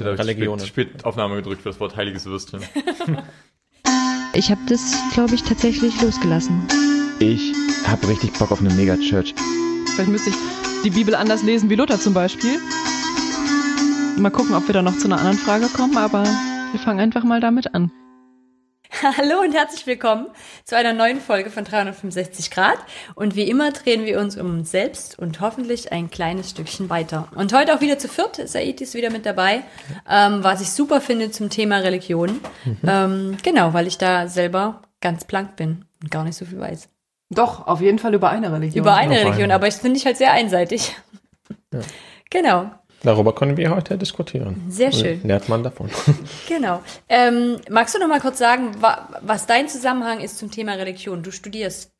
ich hätte Religionen. Spät, spät Aufnahme gedrückt für das Wort heiliges Würstchen. ich habe das, glaube ich, tatsächlich losgelassen. Ich habe richtig Bock auf eine Megachurch. Vielleicht müsste ich die Bibel anders lesen wie Luther zum Beispiel. Mal gucken, ob wir da noch zu einer anderen Frage kommen, aber wir fangen einfach mal damit an. Hallo und herzlich willkommen zu einer neuen Folge von 365 Grad. Und wie immer drehen wir uns um uns selbst und hoffentlich ein kleines Stückchen weiter. Und heute auch wieder zu viert. Said ist wieder mit dabei, ähm, was ich super finde zum Thema Religion. Mhm. Ähm, genau, weil ich da selber ganz blank bin und gar nicht so viel weiß. Doch, auf jeden Fall über eine Religion. Über eine Religion, aber ich finde ich halt sehr einseitig. Ja. Genau. Darüber können wir heute diskutieren. Sehr schön. Lernt man davon. Genau. Ähm, magst du noch mal kurz sagen, wa was dein Zusammenhang ist zum Thema Religion? Du studierst.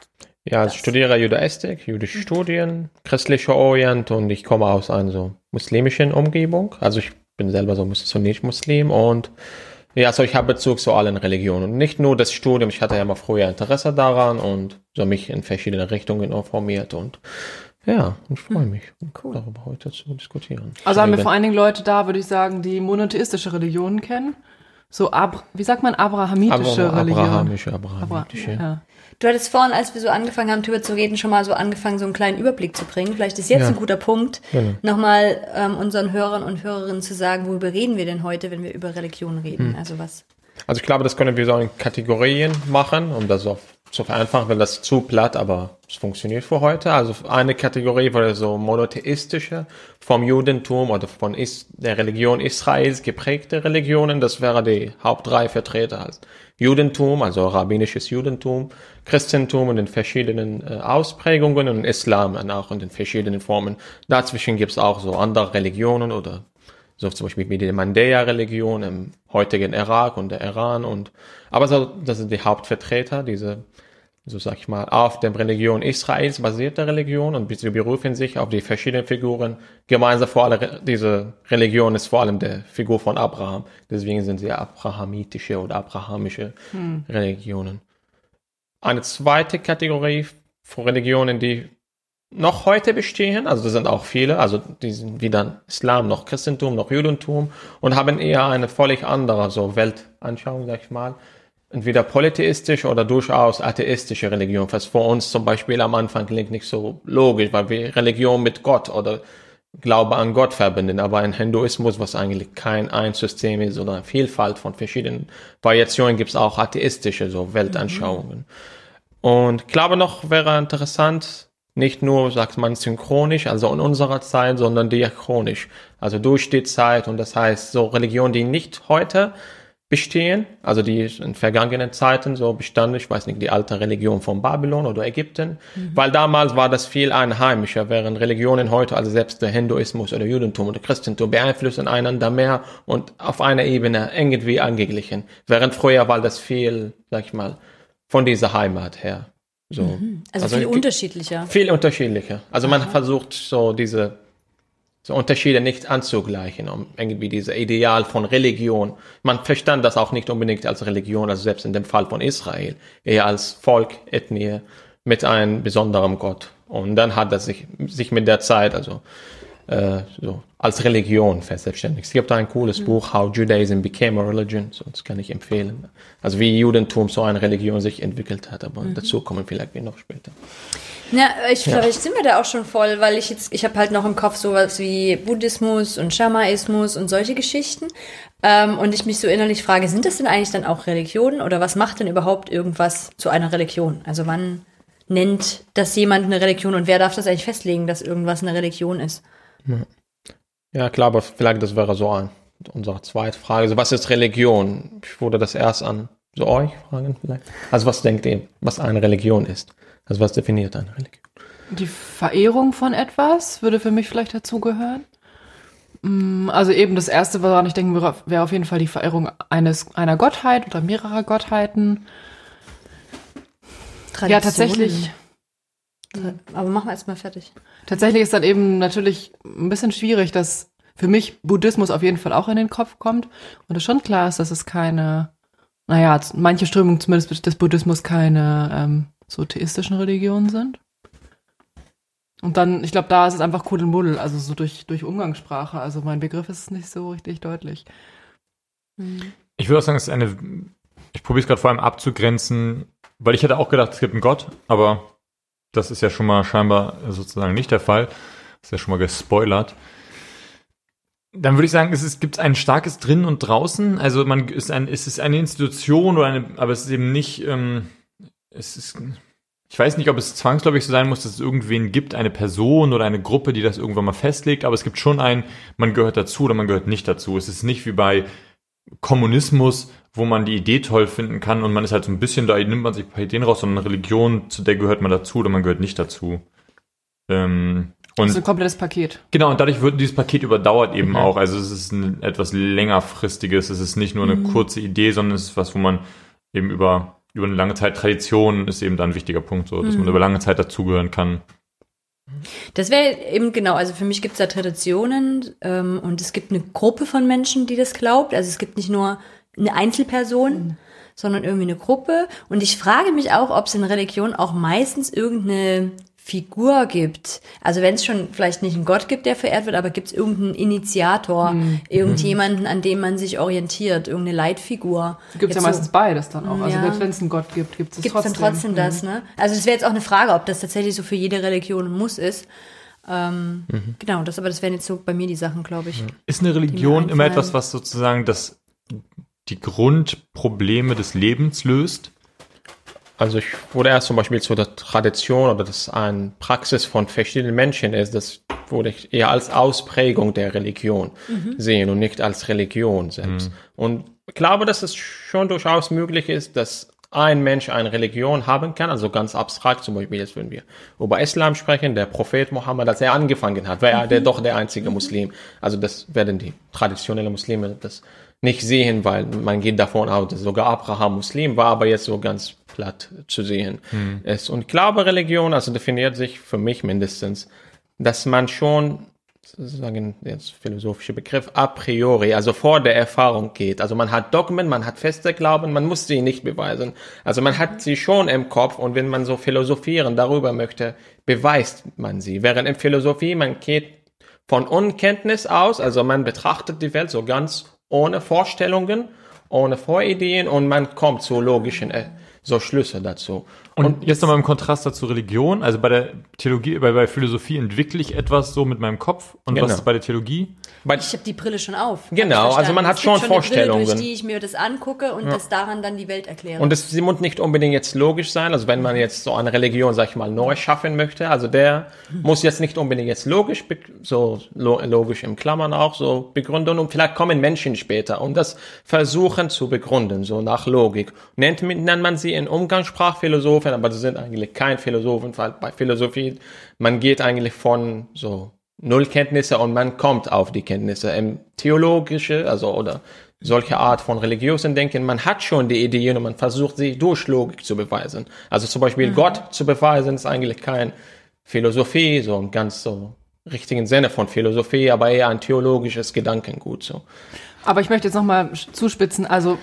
Ja, ich studiere Judaistik, jüdische mhm. Studien, christliche Orient und ich komme aus einer so muslimischen Umgebung. Also ich bin selber so nicht Muslim und ja, also ich habe Bezug zu allen Religionen. Nicht nur das Studium, ich hatte ja mal früher Interesse daran und so mich in verschiedene Richtungen informiert und ja, ich freue mich, cool. darüber heute zu diskutieren. Also haben wir vor allen Dingen Leute da, würde ich sagen, die monotheistische Religionen kennen. So, Ab wie sagt man, abrahamitische Abra Religion? Abrahamische, abrahamitische. Abra ja. Du hattest vorhin, als wir so angefangen haben, darüber zu reden, schon mal so angefangen, so einen kleinen Überblick zu bringen. Vielleicht ist jetzt ja. ein guter Punkt, genau. nochmal ähm, unseren Hörern und Hörerinnen zu sagen, worüber reden wir denn heute, wenn wir über Religion reden? Hm. Also was? Also ich glaube, das können wir so in Kategorien machen, um das auf zu vereinfachen, wenn das zu platt, aber es funktioniert für heute. Also eine Kategorie wäre so monotheistische, vom Judentum oder von Is der Religion Israels geprägte Religionen. Das wäre die Haupt drei Vertreter. Also Judentum, also rabbinisches Judentum, Christentum in verschiedenen äh, Ausprägungen und Islam auch in den verschiedenen Formen. Dazwischen gibt's auch so andere Religionen oder so zum Beispiel wie die Mandäa-Religion im heutigen Irak und der Iran und aber so, das sind die Hauptvertreter, diese, so sag ich mal, auf der Religion Israels basierte Religion und sie berufen sich auf die verschiedenen Figuren. Gemeinsam vor allem, diese Religion ist vor allem der Figur von Abraham. Deswegen sind sie abrahamitische oder abrahamische hm. Religionen. Eine zweite Kategorie von Religionen, die noch heute bestehen, also das sind auch viele, also die sind weder Islam noch Christentum noch Judentum und haben eher eine völlig andere so Weltanschauung, sag ich mal. Entweder polytheistisch oder durchaus atheistische Religion, was für uns zum Beispiel am Anfang klingt nicht so logisch, weil wir Religion mit Gott oder Glaube an Gott verbinden, aber in Hinduismus, was eigentlich kein ein System ist oder eine Vielfalt von verschiedenen Variationen, gibt es auch atheistische so Weltanschauungen. Mhm. Und ich glaube noch wäre interessant, nicht nur, sagt man, synchronisch, also in unserer Zeit, sondern diachronisch, also durch die Zeit. Und das heißt, so Religionen, die nicht heute bestehen, also die in vergangenen Zeiten so bestanden, ich weiß nicht, die alte Religion von Babylon oder Ägypten, mhm. weil damals war das viel einheimischer, während Religionen heute, also selbst der Hinduismus oder Judentum oder Christentum beeinflussen einander mehr und auf einer Ebene irgendwie angeglichen, während früher war das viel, sag ich mal, von dieser Heimat her. So. Mhm. Also, also, viel unterschiedlicher. Viel unterschiedlicher. Also Aha. man versucht so diese so Unterschiede nicht anzugleichen, um irgendwie diese Ideal von Religion. Man verstand das auch nicht unbedingt als Religion, also selbst in dem Fall von Israel, eher als Volk, Ethnie mit einem besonderen Gott. Und dann hat er sich, sich mit der Zeit, also äh, so als Religion verselbstständigt. Es gibt ein cooles mhm. Buch, How Judaism Became a Religion, so, das kann ich empfehlen. Also wie Judentum so eine Religion sich entwickelt hat, aber mhm. dazu kommen vielleicht wir noch später. Ja, ich, ja. vielleicht sind wir da auch schon voll, weil ich jetzt, ich habe halt noch im Kopf sowas wie Buddhismus und Schamaismus und solche Geschichten. Ähm, und ich mich so innerlich frage, sind das denn eigentlich dann auch Religionen oder was macht denn überhaupt irgendwas zu einer Religion? Also wann nennt das jemand eine Religion und wer darf das eigentlich festlegen, dass irgendwas eine Religion ist? Ja, klar, aber vielleicht das wäre so ein, unsere zweite Frage. Also was ist Religion? Ich würde das erst an so euch fragen vielleicht. Also was denkt ihr, was eine Religion ist? Also was definiert eine Religion? Die Verehrung von etwas würde für mich vielleicht dazugehören. Mm, also eben das erste, woran ich denken würde, wäre auf jeden Fall die Verehrung eines, einer Gottheit oder mehrerer Gottheiten. Tradition. Ja, tatsächlich. Aber machen wir erstmal fertig. Tatsächlich ist dann eben natürlich ein bisschen schwierig, dass für mich Buddhismus auf jeden Fall auch in den Kopf kommt und es schon klar ist, dass es keine, naja, manche Strömungen zumindest des Buddhismus keine ähm, so theistischen Religionen sind. Und dann, ich glaube, da ist es einfach Kuddelmuddel, also so durch, durch Umgangssprache. Also mein Begriff ist nicht so richtig deutlich. Ich würde auch sagen, es ist eine, ich probiere es gerade vor allem abzugrenzen, weil ich hätte auch gedacht, es gibt einen Gott, aber das ist ja schon mal scheinbar sozusagen nicht der Fall. Das ist ja schon mal gespoilert. Dann würde ich sagen, es gibt ein starkes Drinnen und Draußen. Also man ist ein, es ist eine Institution oder eine, aber es ist eben nicht, ähm, es ist, ich weiß nicht, ob es zwangsläufig so sein muss, dass es irgendwen gibt, eine Person oder eine Gruppe, die das irgendwann mal festlegt, aber es gibt schon ein, man gehört dazu oder man gehört nicht dazu. Es ist nicht wie bei Kommunismus, wo man die Idee toll finden kann und man ist halt so ein bisschen, da nimmt man sich ein paar Ideen raus, sondern Religion, zu der gehört man dazu oder man gehört nicht dazu. Ähm, und Das ist ein komplettes Paket. Genau, und dadurch wird dieses Paket überdauert eben auch. Also es ist ein etwas längerfristiges, es ist nicht nur eine kurze Idee, sondern es ist was, wo man eben über, über eine lange Zeit Tradition ist eben da ein wichtiger Punkt, so, dass man über lange Zeit dazugehören kann. Das wäre eben genau, also für mich gibt es da Traditionen ähm, und es gibt eine Gruppe von Menschen, die das glaubt. Also es gibt nicht nur eine Einzelperson, sondern irgendwie eine Gruppe. Und ich frage mich auch, ob es in Religion auch meistens irgendeine Figur gibt. Also wenn es schon vielleicht nicht einen Gott gibt, der verehrt wird, aber gibt es irgendeinen Initiator, irgendjemanden, an dem man sich orientiert, irgendeine Leitfigur. Gibt es ja so- meistens beides dann auch. Also Ja. selbst wenn es einen Gott gibt, gibt es Gibt es trotzdem. dann trotzdem das, ne? Also es wäre jetzt auch eine Frage, ob das tatsächlich so für jede Religion ein Muss ist. Ähm, Genau, das, aber das wären jetzt so bei mir die Sachen, glaube ich. Ist eine Religion immer etwas, was sozusagen das, die Grundprobleme des Lebens löst? Also ich würde erst zum Beispiel zu der Tradition oder das eine Praxis von verschiedenen Menschen ist, das würde ich eher als Ausprägung der Religion sehen und nicht als Religion selbst. Und ich glaube, dass es schon durchaus möglich ist, dass ein Mensch eine Religion haben kann, also ganz abstrakt, zum Beispiel jetzt, wenn wir über Islam sprechen, der Prophet Mohammed, als er angefangen hat, war er der, doch der einzige Muslim. Also das werden die traditionellen Muslime das nicht sehen, weil man geht davon aus, dass sogar Abraham Muslim war, aber jetzt so ganz platt zu sehen ist. Und glaube, Religion, also definiert sich für mich mindestens, dass man schon sozusagen jetzt philosophische Begriff a priori, also vor der Erfahrung geht. Also man hat Dogmen, man hat feste Glauben, man muss sie nicht beweisen. Also man hat sie schon im Kopf und wenn man so philosophieren darüber möchte, beweist man sie. Während in Philosophie man geht von Unkenntnis aus, also man betrachtet die Welt so ganz ohne Vorstellungen, ohne Vorideen und man kommt zu logischen äh, so Schlüsse dazu. Und, jetzt nochmal im Kontrast dazu Religion. Also bei der Theologie, bei, bei Philosophie entwickle ich etwas so mit meinem Kopf. Und Genau. was ist bei der Theologie? Ich habe die Brille schon auf. Genau, also man hat Es schon gibt eine Vorstellungen. Brille, durch die ich mir das angucke und das daran dann die Welt erkläre. Und es, sie muss nicht unbedingt jetzt logisch sein. Also wenn man jetzt so eine Religion, sag ich mal, neu schaffen möchte, also der muss jetzt nicht unbedingt jetzt logisch, be- so lo, logisch im Klammern auch so begründen und vielleicht kommen Menschen später und das versuchen zu begründen, so nach Logik. Nennt, nennt man sie in Umgangssprachphilosophen, aber sie sind eigentlich kein Philosophen, weil bei Philosophie, man geht eigentlich von so Nullkenntnisse und man kommt auf die Kenntnisse. Im theologische, also oder solche Art von religiösen Denken, man hat schon die Ideen und man versucht sie durch Logik zu beweisen. Also zum Beispiel Gott zu beweisen ist eigentlich kein Philosophie, so im ganz so richtigen Sinne von Philosophie, aber eher ein theologisches Gedankengut so. Aber ich möchte jetzt nochmal zuspitzen. Also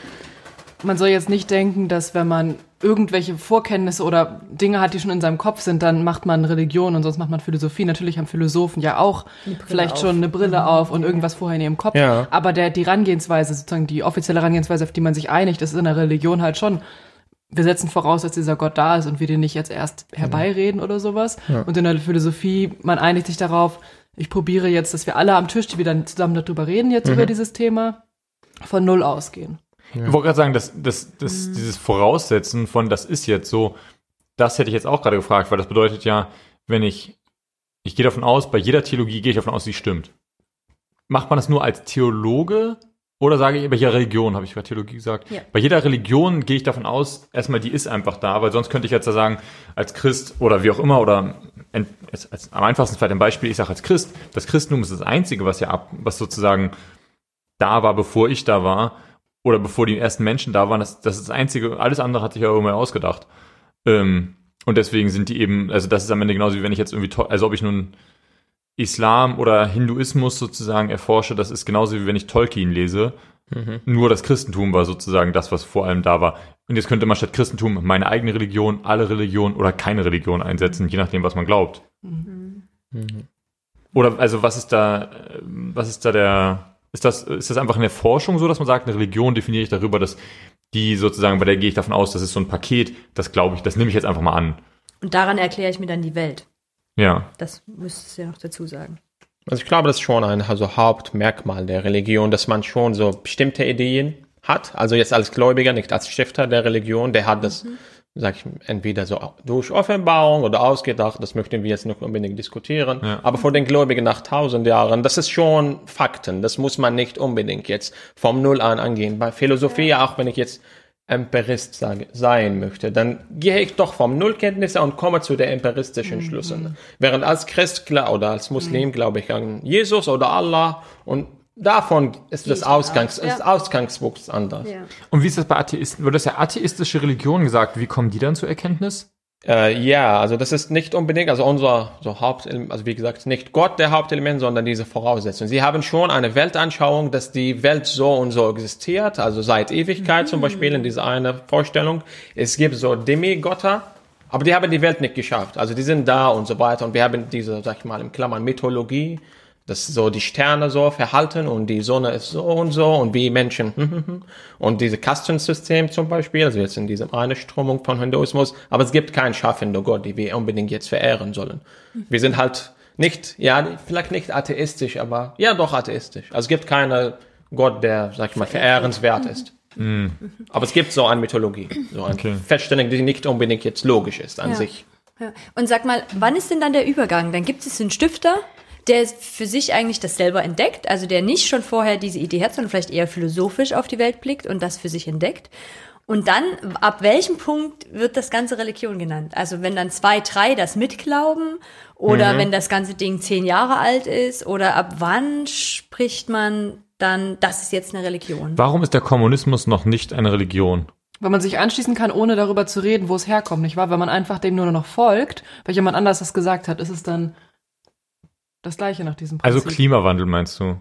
man soll jetzt nicht denken, dass wenn man irgendwelche Vorkenntnisse oder Dinge hat, die schon in seinem Kopf sind, dann macht man Religion und sonst macht man Philosophie. Natürlich haben Philosophen ja auch vielleicht auf. schon eine Brille auf und irgendwas vorher in ihrem Kopf. Ja. Aber der, die Herangehensweise, sozusagen die offizielle Herangehensweise, auf die man sich einigt, das ist in der Religion halt schon. Wir setzen voraus, dass dieser Gott da ist und wir den nicht jetzt erst herbeireden oder sowas. Und in der Philosophie, man einigt sich darauf, ich probiere jetzt, dass wir alle am Tisch, die wir dann zusammen darüber reden, jetzt über dieses Thema, von Null ausgehen. Ich wollte gerade sagen, dass, dass, dass dieses Voraussetzen von das ist jetzt so, das hätte ich jetzt auch gerade gefragt, weil das bedeutet ja, wenn ich, ich gehe davon aus, bei jeder Theologie gehe ich davon aus, sie stimmt. Macht man das nur als Theologe oder sage ich bei jeder Religion, habe ich bei Theologie gesagt? Ja. Bei jeder Religion gehe ich davon aus, erstmal die ist einfach da, weil sonst könnte ich jetzt ja sagen, als Christ oder wie auch immer oder ent- als, als, am einfachsten vielleicht ein Beispiel, ich sage als Christ, das Christentum ist das Einzige, was ja ab, was sozusagen da war, bevor ich da war, oder bevor die ersten Menschen da waren, das, das ist das Einzige, alles andere hat sich ja irgendwann ausgedacht. Ähm, und deswegen sind die eben, also das ist am Ende genauso wie wenn ich jetzt irgendwie, to- also ob ich nun Islam oder Hinduismus sozusagen erforsche, das ist genauso wie wenn ich Tolkien lese. Mhm. Nur das Christentum war sozusagen das, was vor allem da war. Und jetzt könnte man statt Christentum meine eigene Religion, alle Religionen oder keine Religion einsetzen, je nachdem, was man glaubt. Mhm. Oder also was ist da, was ist da der, ist das, ist das einfach in der Forschung so, dass man sagt, eine Religion definiere ich darüber, dass die sozusagen, bei der gehe ich davon aus, das ist so ein Paket, das glaube ich, das nehme ich jetzt einfach mal an. Und daran erkläre ich mir dann die Welt. Ja. Das müsstest du ja noch dazu sagen. Also ich glaube, das ist schon ein also Hauptmerkmal der Religion, dass man schon so bestimmte Ideen hat. Also jetzt als Gläubiger, nicht als Stifter der Religion, der hat das, mhm. Sag ich, entweder so durch Offenbarung oder ausgedacht, das möchten wir jetzt nicht unbedingt diskutieren. Ja. Aber vor den Gläubigen nach tausend Jahren, das ist schon Fakten. Das muss man nicht unbedingt jetzt vom Null an angehen. Bei Philosophie, ja. auch wenn ich jetzt Empirist sage, sein möchte, dann gehe ich doch vom Nullkenntnisse und komme zu der empiristischen mhm. Schlüssen. Während als Christ oder als Muslim mhm. glaube ich an Jesus oder Allah und davon ist das Ausgangs, ja. ist Ausgangswuchs anders. Ja. Und wie ist das bei Atheisten? Wird das ja atheistische Religion gesagt? Wie kommen die dann zur Erkenntnis? Äh, ja, also das ist nicht unbedingt, also unser so Hauptelement, also wie gesagt, nicht Gott der Hauptelement, sondern diese Voraussetzung. Sie haben schon eine Weltanschauung, dass die Welt so und so existiert, also seit Ewigkeit mhm. zum Beispiel in dieser eine Vorstellung. Es gibt so Demigötter, aber die haben die Welt nicht geschafft. Also die sind da und so weiter. Und wir haben diese, sag ich mal, im Klammern Mythologie, dass so die Sterne so verhalten und die Sonne ist so und so und wie Menschen hm, hm, hm. und diese Kastensystem zum Beispiel, also jetzt in diesem eine Strömung von Hinduismus, aber es gibt keinen schaffenden Gott, die wir unbedingt jetzt verehren sollen. Wir sind halt nicht, ja, vielleicht nicht atheistisch, aber ja, doch atheistisch. Also es gibt keinen Gott, der, sag ich mal, verehrenswert ist. Mhm. Aber es gibt so eine Mythologie, so eine okay. Feststellung, die nicht unbedingt jetzt logisch ist an ja. sich. Ja. Und sag mal, wann ist denn dann der Übergang? Dann gibt es einen Stifter, der für sich eigentlich das selber entdeckt, also der nicht schon vorher diese Idee hat, sondern vielleicht eher philosophisch auf die Welt blickt und das für sich entdeckt. Und dann, ab welchem Punkt wird das ganze Religion genannt? Also wenn dann zwei, drei das mitglauben oder mhm. wenn das ganze Ding zehn Jahre alt ist oder ab wann spricht man dann, das ist jetzt eine Religion? Warum ist der Kommunismus noch nicht eine Religion? Weil man sich anschließen kann, ohne darüber zu reden, wo es herkommt, nicht wahr? Wenn man einfach dem nur noch folgt, weil jemand anders das gesagt hat, ist es dann das gleiche nach diesem also Prinzip. Also Klimawandel meinst du?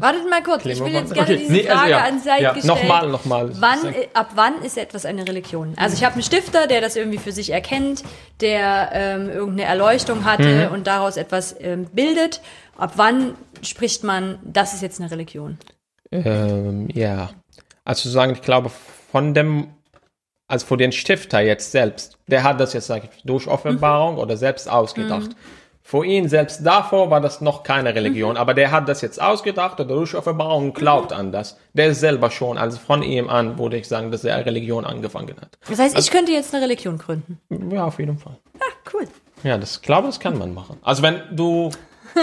Wartet mal kurz, ich will jetzt gerne okay. diese nee, also Frage also ja. an Seid ja. gestellt. Nochmal, nochmal. Wann, ab wann ist etwas eine Religion? Also ich habe einen Stifter, der das irgendwie für sich erkennt, der ähm, irgendeine Erleuchtung hatte mhm. und daraus etwas ähm, bildet. Ab wann spricht man, das ist jetzt eine Religion? Ähm, ja, also zu sagen, ich glaube von dem, also von den Stifter jetzt selbst, der hat das jetzt sag ich, durch Offenbarung mhm. oder selbst ausgedacht. Mhm. Vor ihm selbst davor war das noch keine Religion, mhm. aber der hat das jetzt ausgedacht oder durch Offenbarung glaubt mhm. an das. Der ist selber schon, also von ihm an würde ich sagen, dass er eine Religion angefangen hat. Das heißt, also, ich könnte jetzt eine Religion gründen? Ja, auf jeden Fall. Ah, cool. Ja, das glaube, das kann man machen. Also wenn du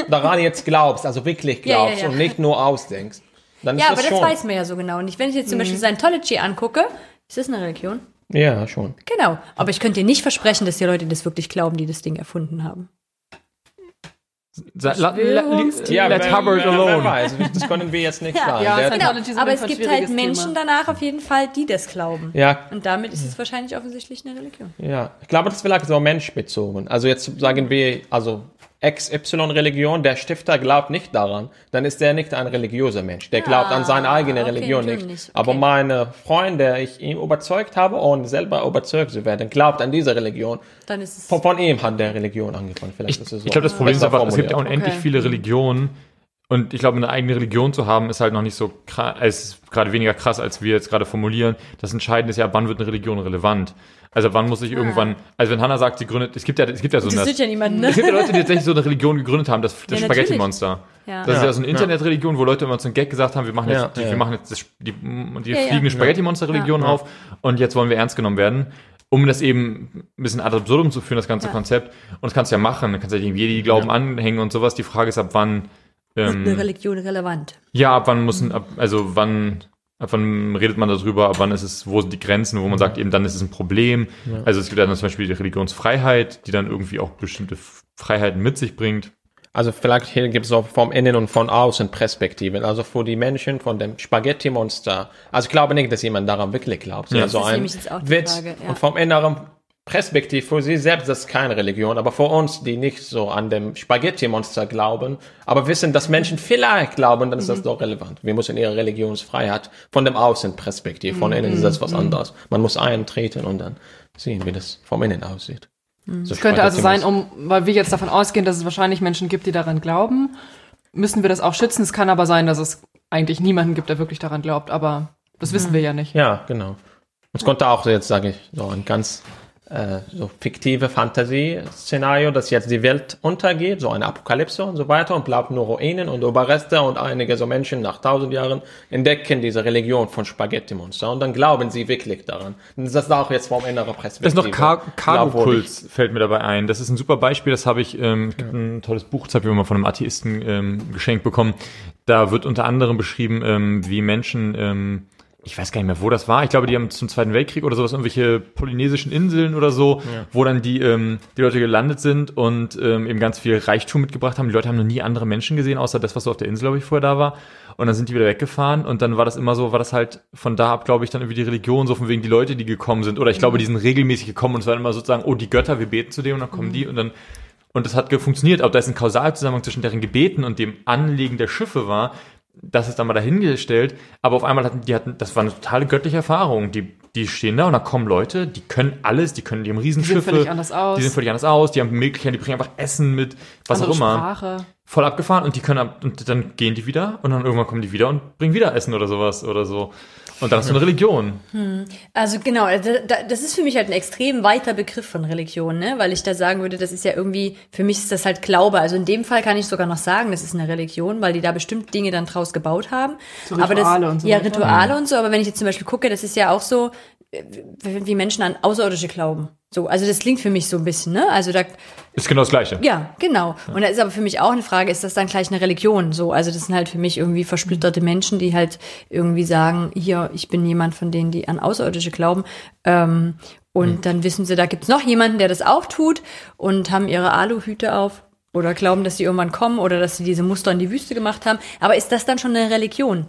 daran jetzt glaubst, also wirklich glaubst ja, ja, ja. und nicht nur ausdenkst, dann ist ja, das aber schon. das weiß man ja so genau nicht. Wenn ich jetzt zum mhm. Beispiel Scientology angucke, ist das eine Religion? Ja, schon. Genau. Aber ich könnte dir nicht versprechen, dass die Leute das wirklich glauben, die das Ding erfunden haben. Ja, let Hubbard alone. Weiß, das können wir jetzt nicht sagen. Ja, genau. Aber es gibt halt Menschen Thema. danach auf jeden Fall, die das glauben. Ja. Und damit ist es wahrscheinlich offensichtlich eine Religion. Ja, ich glaube, das ist vielleicht so menschbezogen. Also jetzt sagen wir, also XY-Religion, der Stifter glaubt nicht daran, dann ist der nicht ein religiöser Mensch. Der glaubt ah, an seine eigene okay, Religion nicht. nicht. Okay. Aber meine Freund, der ich ihm überzeugt habe und selber überzeugt zu werden, glaubt an diese Religion. Dann ist es von, von ihm hat der Religion angefangen. Vielleicht ich, ist es so. Ich glaube, das Problem ist einfach, es gibt ja unendlich okay. viele Religionen. Und ich glaube, eine eigene Religion zu haben, ist halt noch nicht so krass, es ist gerade weniger krass, als wir jetzt gerade formulieren. Das Entscheidende ist ja, wann wird eine Religion relevant? Also wann muss ich ah. irgendwann, also wenn Hannah sagt, sie gründet, es gibt ja, es gibt ja so eine, ja niemand, ne? es gibt ja Leute, die tatsächlich so eine Religion gegründet haben, das, das ja, Spaghetti-Monster. Ja. Das ist ja so eine Internetreligion, wo Leute immer zum Gag gesagt haben, wir machen jetzt, ja, wir machen jetzt das, die, die fliegende Spaghetti-Monster-Religion auf und jetzt wollen wir ernst genommen werden um das eben ein bisschen ad absurdum zu führen, das ganze ja. Konzept. Und das kannst du ja machen. Du kannst ja irgendwie die Glauben ja. anhängen und sowas. Die Frage ist, ab wann. Ähm, ist eine Religion relevant? Ja, ab wann muss, ab, also wann Ab wann redet man darüber, ab wann ist es, wo sind die Grenzen, wo man sagt, eben dann ist es ein Problem. Ja. Also es gibt ja dann zum Beispiel die Religionsfreiheit, die dann irgendwie auch bestimmte Freiheiten mit sich bringt. Also vielleicht hier gibt es auch vom Innen und von außen Perspektiven. Also für die Menschen von dem Spaghetti-Monster. Also ich glaube nicht, dass jemand daran wirklich glaubt. Ja. Das so ein Witz. Ja. Und vom Inneren Perspektive für sie selbst das ist keine Religion, aber für uns, die nicht so an dem Spaghetti-Monster glauben, aber wissen, dass Menschen vielleicht glauben, dann ist das mhm. doch relevant. Wir müssen ihre Religionsfreiheit von dem Außenperspektive, von innen ist das was mhm. anderes. Man muss eintreten und dann sehen, wie das vom Innen aussieht. Mhm. So könnte also sein, um, weil wir jetzt davon ausgehen, dass es wahrscheinlich Menschen gibt, die daran glauben, müssen wir das auch schützen. Es kann aber sein, dass es eigentlich niemanden gibt, der wirklich daran glaubt, aber das wissen wir ja nicht. Ja, genau. Es konnte auch jetzt, sage ich, so ein ganz äh, so fiktive Fantasie-Szenario, dass jetzt die Welt untergeht, so eine Apokalypse und so weiter und bleibt nur Ruinen und Überreste und einige so Menschen nach tausend Jahren entdecken diese Religion von Spaghetti-Monster und dann glauben sie wirklich daran. Das ist auch jetzt vom inneren Perspektive. Das ist noch Car Cargo-Kults, fällt mir dabei ein. Das ist ein super Beispiel, das habe ich, ähm, ja. ein tolles Buch, das habe ich mal von einem Atheisten ähm, geschenkt bekommen. Da wird unter anderem beschrieben, ähm, wie Menschen ähm, ich weiß gar nicht mehr, wo das war. Ich glaube, die haben zum Zweiten Weltkrieg oder sowas irgendwelche polynesischen Inseln oder so, ja. wo dann die, ähm, die Leute gelandet sind und ähm, eben ganz viel Reichtum mitgebracht haben. Die Leute haben noch nie andere Menschen gesehen, außer das, was so auf der Insel, glaube ich, vorher da war. Und dann sind die wieder weggefahren und dann war das immer so, war das halt von da ab, glaube ich, dann irgendwie die Religion, so von wegen die Leute, die gekommen sind. Oder ich glaube, mhm. die sind regelmäßig gekommen und es war immer sozusagen, oh, die Götter, wir beten zu dem und dann kommen mhm. die und dann und das hat funktioniert, aber da ist ein Kausalzusammenhang zwischen deren Gebeten und dem Anlegen der Schiffe war, das ist dann mal dahingestellt, aber auf einmal hatten die hatten, das war eine totale göttliche Erfahrung. Die, die stehen da und da kommen Leute, die können alles, die können, die haben Riesenschiffe. Die sind völlig anders aus. Die sind völlig anders aus, die haben Möglichkeiten, die bringen einfach Essen mit, was Andere auch immer. Sprache. Voll abgefahren und die können ab, und dann gehen die wieder und dann irgendwann kommen die wieder und bringen wieder Essen oder sowas oder so. Und dann hast du eine Religion. Hm. Also genau, das ist für mich halt ein extrem weiter Begriff von Religion, ne? weil ich da sagen würde, das ist ja irgendwie, für mich ist das halt Glaube. Also in dem Fall kann ich sogar noch sagen, das ist eine Religion, weil die da bestimmt Dinge dann draus gebaut haben. So Rituale aber das, und so. Ja, Rituale und so, aber wenn ich jetzt zum Beispiel gucke, das ist ja auch so, wie Menschen an Außerirdische glauben. So, also das klingt für mich so ein bisschen, ne? Also da ist genau das Gleiche. Ja, genau. Und da ist aber für mich auch eine Frage, ist das dann gleich eine Religion? So, also das sind halt für mich irgendwie versplitterte Menschen, die halt irgendwie sagen, hier, ich bin jemand von denen, die an Außerirdische glauben. Ähm, und hm. dann wissen sie, da gibt's noch jemanden, der das auch tut und haben ihre Aluhüte auf oder glauben, dass sie irgendwann kommen oder dass sie diese Muster in die Wüste gemacht haben. Aber ist das dann schon eine Religion?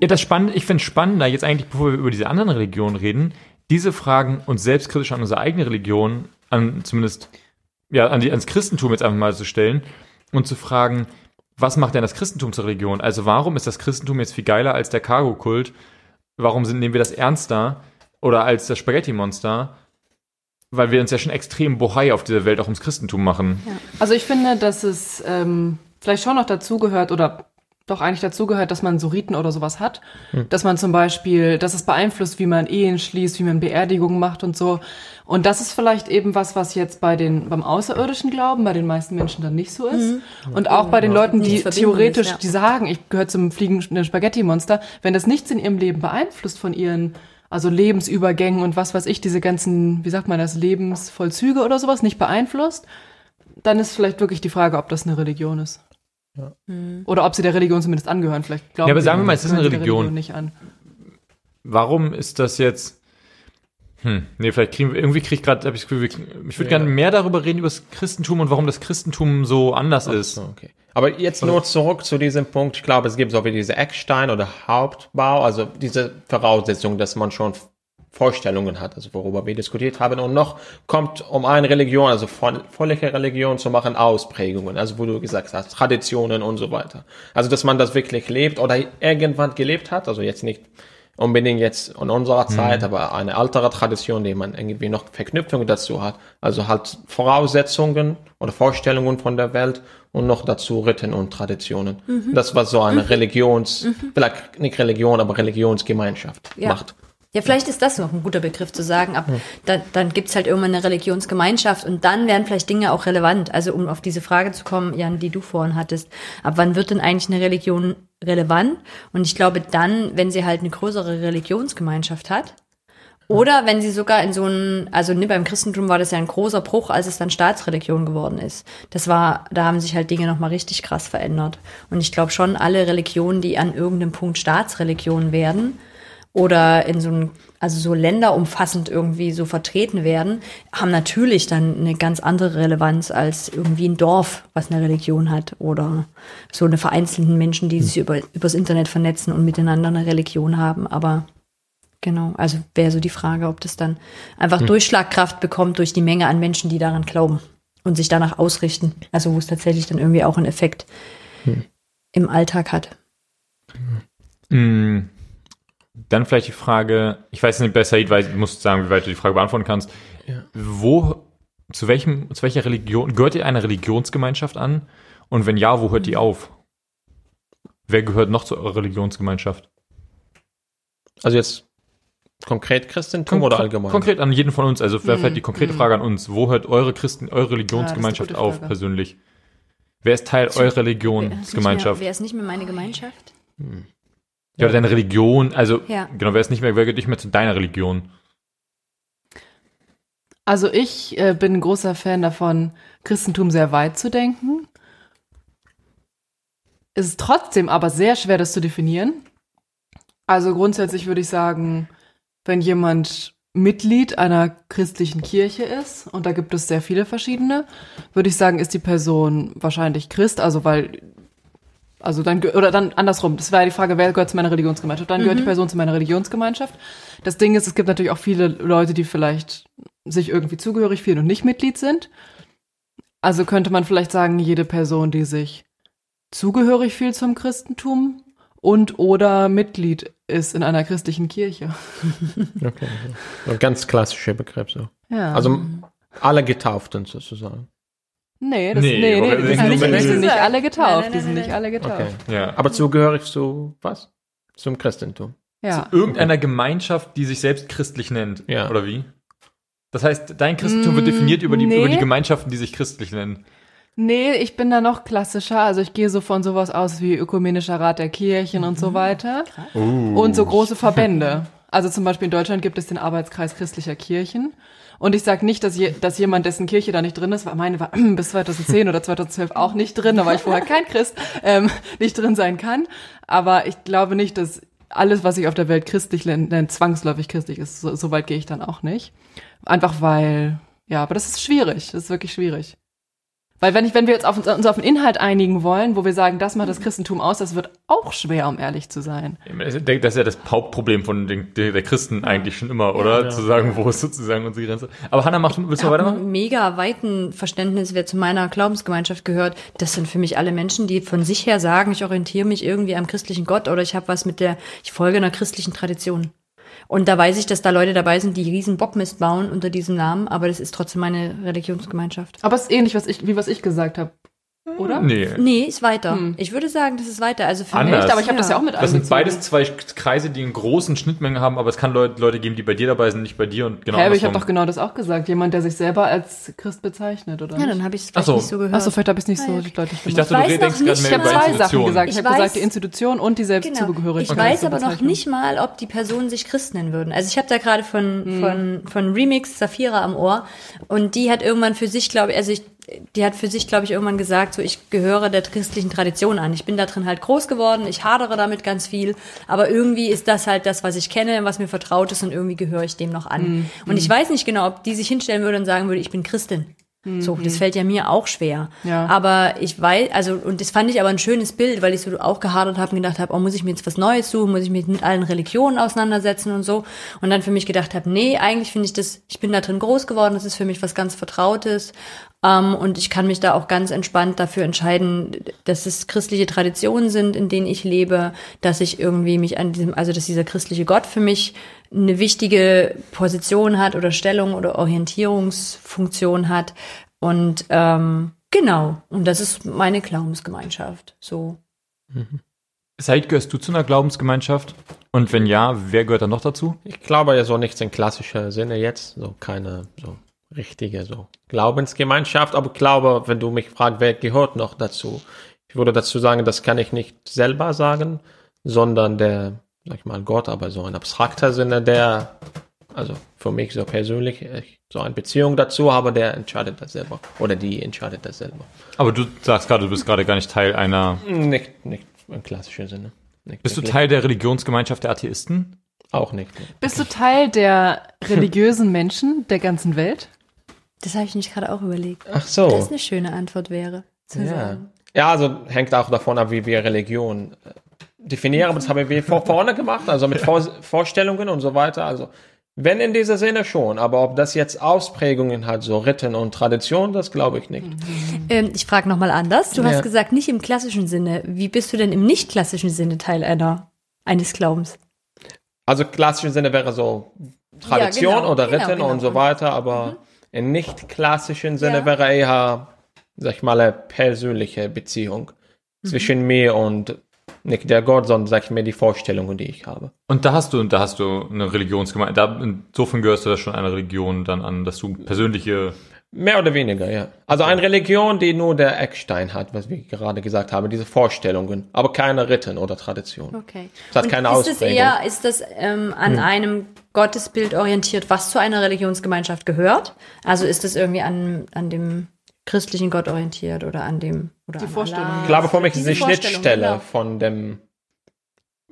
Ja, das spannend, ich finde spannender, jetzt eigentlich, bevor wir über diese anderen Religionen reden, diese Fragen uns selbstkritisch an unsere eigene Religion, an zumindest, ja, an die, ans Christentum jetzt einfach mal zu stellen und zu fragen, was macht denn das Christentum zur Religion? Also warum ist das Christentum jetzt viel geiler als der Cargo-Kult? Warum sind, nehmen wir das ernster oder als das Spaghetti-Monster? Weil wir uns ja schon extrem Bohai auf dieser Welt auch ums Christentum machen. Ja. Also ich finde, dass es ähm, vielleicht schon noch dazugehört oder doch eigentlich dazugehört, dass man so Riten oder sowas hat. Hm. Dass man zum Beispiel, dass es beeinflusst, wie man Ehen schließt, wie man Beerdigungen macht und so. Und das ist vielleicht eben was, was jetzt bei den, beim außerirdischen Glauben bei den meisten Menschen dann nicht so ist. Mhm. Und auch bei den Leuten, die theoretisch, ist, ja. die sagen, ich gehöre zum fliegenden Spaghetti-Monster, wenn das nichts in ihrem Leben beeinflusst von ihren also Lebensübergängen und was weiß ich, diese ganzen, wie sagt man das, Lebensvollzüge oder sowas nicht beeinflusst, dann ist vielleicht wirklich die Frage, ob das eine Religion ist. Ja. Hm. Oder ob sie der Religion zumindest angehören. Vielleicht glauben ja, aber sagen wir mal, es ist eine Religion. Religion nicht an. Warum ist das jetzt? Hm, nee, vielleicht kriegen wir, irgendwie kriege ich gerade, ich, ich würde ja. gerne mehr darüber reden, über das Christentum und warum das Christentum so anders Ach, ist. Okay. Aber jetzt nur zurück zu diesem Punkt. Ich glaube, es gibt so wie diese Eckstein oder Hauptbau, also diese Voraussetzung, dass man schon Vorstellungen hat, also worüber wir diskutiert haben. Und noch kommt, um eine Religion, also vollliche Religion zu machen, Ausprägungen, also wo du gesagt hast, Traditionen und so weiter. Also, dass man das wirklich lebt oder irgendwann gelebt hat, also jetzt nicht unbedingt jetzt in unserer mhm. Zeit, mhm. aber eine ältere Tradition, die man irgendwie noch Verknüpfungen dazu hat. Also halt Voraussetzungen oder Vorstellungen von der Welt und noch dazu Riten und Traditionen. Mhm. Das, was so eine mhm. Religions, mhm. vielleicht nicht Religion, aber Religionsgemeinschaft ja. macht. Ja, vielleicht ist das noch ein guter Begriff zu sagen. Ab, ja. dann, dann gibt's halt irgendwann eine Religionsgemeinschaft und dann werden vielleicht Dinge auch relevant. Also um auf diese Frage zu kommen, Jan, die du vorhin hattest, ab wann wird denn eigentlich eine Religion relevant? Und ich glaube dann, wenn sie halt eine größere Religionsgemeinschaft hat. Oder wenn sie sogar in so einem, also ne, beim Christentum war das ja ein großer Bruch, als es dann Staatsreligion geworden ist. Das war, da haben sich halt Dinge nochmal richtig krass verändert. Und ich glaube schon, alle Religionen, die an irgendeinem Punkt Staatsreligionen werden, oder in so einem, also so länderumfassend irgendwie so vertreten werden, haben natürlich dann eine ganz andere Relevanz als irgendwie ein Dorf, was eine Religion hat oder so eine vereinzelten Menschen, die sich über, übers Internet vernetzen und miteinander eine Religion haben. Aber Genau, also wäre so die Frage, ob das dann einfach Durchschlagkraft bekommt durch die Menge an Menschen, die daran glauben und sich danach ausrichten. Also wo es tatsächlich dann irgendwie auch einen Effekt im Alltag hat. Dann vielleicht die Frage, ich weiß nicht, bei Said weiß, du musst sagen, wie weit du die Frage beantworten kannst. Wo, zu welchem, zu welcher Religion, gehört ihr einer Religionsgemeinschaft an? Und wenn ja, wo hört die auf? Wer gehört noch zu eurer Religionsgemeinschaft? Also jetzt konkret Christentum oder Kon- allgemein? Konkret an jeden von uns. Also wer fällt die konkrete Frage an uns? Wo hört eure Christen, eure Religionsgemeinschaft Ja, eine auf persönlich? Wer ist Teil eurer Wer Religionsgemeinschaft? Wer ist nicht mehr meine Gemeinschaft? Ja, oder deine Religion, also Ja. genau, wer ist nicht mehr, wer gehört nicht mehr zu deiner Religion? Also ich äh, bin ein großer Fan davon, Christentum sehr weit zu denken. Es ist trotzdem aber sehr schwer, das zu definieren. Also grundsätzlich würde ich sagen, wenn jemand Mitglied einer christlichen Kirche ist, und da gibt es sehr viele verschiedene, würde ich sagen, ist die Person wahrscheinlich Christ, also weil, also dann, oder dann andersrum, das wäre die Frage, wer gehört zu meiner Religionsgemeinschaft? Dann gehört die Person zu meiner Religionsgemeinschaft. Das Ding ist, es gibt natürlich auch viele Leute, die vielleicht sich irgendwie zugehörig fühlen und nicht Mitglied sind. Also könnte man vielleicht sagen, jede Person, die sich zugehörig fühlt zum Christentum und oder Mitglied ist in einer christlichen Kirche. Okay, so. Ein ganz klassischer Begriff so. Ja. Also alle Getauften sozusagen. Nee, das, Nee, nee, nee, das sind ist nicht, sind nicht alle getauft. Nein, nein, die sind nein, nicht nein. alle getauft. Okay. Ja. Aber zugehörig zu was? Zum Christentum. Ja. Irgendeiner Gemeinschaft, die sich selbst christlich nennt. Ja. Oder wie? Das heißt, dein Christentum wird Mm, definiert über die, nee. über die Gemeinschaften, die sich christlich nennen. Nee, ich bin da noch klassischer. Also ich gehe so von sowas aus wie Ökumenischer Rat der Kirchen und so weiter. Und so große Verbände. Also zum Beispiel in Deutschland gibt es den Arbeitskreis christlicher Kirchen. Und ich sage nicht, dass, je, dass jemand, dessen Kirche da nicht drin ist, weil meine war bis 2010 oder 2012 auch nicht drin, da war ich vorher kein Christ, ähm, nicht drin sein kann. Aber ich glaube nicht, dass alles, was sich auf der Welt christlich nennt, zwangsläufig christlich ist. So, so weit gehe ich dann auch nicht. Einfach weil, ja, aber das ist schwierig. Das ist wirklich schwierig. Weil wenn, ich, wenn wir jetzt auf uns, uns auf einen Inhalt einigen wollen, wo wir sagen, das macht das Christentum aus, das wird auch schwer, um ehrlich zu sein. Das ist ja das Hauptproblem von den, der, der Christen eigentlich schon immer, oder? Zu sagen, wo ist sozusagen unsere Grenze. Aber Hannah, mach, du- willst du Ich mal weitermachen? ein mega weiten Verständnis, wer zu meiner Glaubensgemeinschaft gehört. Das sind für mich alle Menschen, die von sich her sagen, ich orientiere mich irgendwie am christlichen Gott oder ich habe was mit der, ich folge einer christlichen Tradition. Und da weiß ich, dass da Leute dabei sind, die riesen Bockmist bauen unter diesem Namen, aber das ist trotzdem meine Religionsgemeinschaft. Aber es ist ähnlich, was ich, wie was ich gesagt habe. Oder? Nee. Nee, ist weiter. Hm. Ich würde sagen, das ist weiter. Also für Anders. mich, aber ich habe das ja auch mit Das sind beides zwei Kreise, die einen großen Schnittmenge haben, aber es kann Leute, Leute geben, die bei dir dabei sind, nicht bei dir und genau Hä, aber ich habe doch genau das auch gesagt. Jemand, der sich selber als Christ bezeichnet, oder? Ja, nicht? dann habe ich es vielleicht so. nicht so gehört. Achso, vielleicht habe ich es nicht so Ja, ja. deutlich Ich gemacht. dachte, du weiß noch denkst gerade mehr ich habe über zwei Sachen gesagt. Ich, Ich habe gesagt, die Institution und die Selbstzugehörigkeit. Ich weiß aber noch nicht mal, ob die Personen sich Christ nennen würden. Also ich habe da gerade von, Hm. von, von Remix Safira am Ohr und die hat irgendwann für sich, glaube ich, also ich, die hat für sich, glaube ich, irgendwann gesagt, so ich gehöre der christlichen Tradition an. Ich bin da drin halt groß geworden, ich hadere damit ganz viel, aber irgendwie ist das halt das, was ich kenne, was mir vertraut ist und irgendwie gehöre ich dem noch an. Hm. Und ich weiß nicht genau, ob die sich hinstellen würde und sagen würde, ich bin Christin. So, das fällt ja mir auch schwer. Ja. Aber ich weiß, also, und das fand ich aber ein schönes Bild, weil ich so auch gehadert habe und gedacht habe, oh, muss ich mir jetzt was Neues suchen, muss ich mich mit allen Religionen auseinandersetzen und so. Und dann für mich gedacht habe, nee, eigentlich finde ich das, ich bin da drin groß geworden, das ist für mich was ganz Vertrautes. Ähm, und ich kann mich da auch ganz entspannt dafür entscheiden, dass es christliche Traditionen sind, in denen ich lebe, dass ich irgendwie mich an diesem, also dass dieser christliche Gott für mich eine wichtige Position hat oder Stellung oder Orientierungsfunktion hat. Und ähm, genau, und das ist meine Glaubensgemeinschaft. So. Said, gehörst du zu einer Glaubensgemeinschaft? Und wenn ja, wer gehört da noch dazu? Ich glaube ja so nichts in klassischer Sinne jetzt, so keine so richtige so Glaubensgemeinschaft, aber ich glaube, wenn du mich fragst, wer gehört noch dazu, ich würde dazu sagen, das kann ich nicht selber sagen, sondern der, sag ich mal, Gott, aber so ein abstrakter Sinne, der, also für mich so persönlich, ich so eine Beziehung dazu habe, der entscheidet das selber oder die entscheidet das selber. Aber du sagst gerade, du bist gerade gar nicht Teil einer. Nicht, nicht in klassischer Sinne. Nicht Bist du wirklich. Teil der Religionsgemeinschaft der Atheisten? Auch nicht. Bist du Teil der religiösen Menschen der ganzen Welt? Das habe ich mich gerade auch überlegt. Ach so. Das eine schöne Antwort wäre. Zu Ja. sagen. ja, also hängt auch davon ab, wie wir Religion äh, definieren, aber das haben wir vor, vorne gemacht, also mit vor, Vorstellungen und so weiter. Also wenn in dieser Sinne schon, aber ob das jetzt Ausprägungen hat, so Ritten und Tradition, das glaube ich nicht. Ähm, ich frage nochmal anders. Du Ja. hast gesagt, nicht im klassischen Sinne. Wie bist du denn im nicht klassischen Sinne Teil einer, eines Glaubens? Also klassischen Sinne wäre so Tradition genau, oder genau, Ritten genau. und so weiter, aber in nicht klassischen Sinne Ja. wäre eher, sag ich mal, eine persönliche Beziehung Mhm. zwischen mir und nicht der Gott, sondern sag ich mir die Vorstellungen, die ich habe. Und da hast du, da hast du eine Religionsgemeinschaft. Da, insofern gehörst du da schon einer Religion dann an, dass du persönliche. Mehr oder weniger, ja. Also eine Religion, die nur der Eckstein hat, was wir gerade gesagt haben, diese Vorstellungen, aber keine Ritten oder Tradition. Okay. Es hat Und keine ist es Ausprägung. eher, ist das ähm, an einem Gottesbild orientiert, was zu einer Religionsgemeinschaft gehört? Also ist das irgendwie an, an dem christlichen Gott orientiert oder an dem oder Die an Vorstellung. Allah? Ich glaube, für mich ist Diese die Schnittstelle genau. von dem,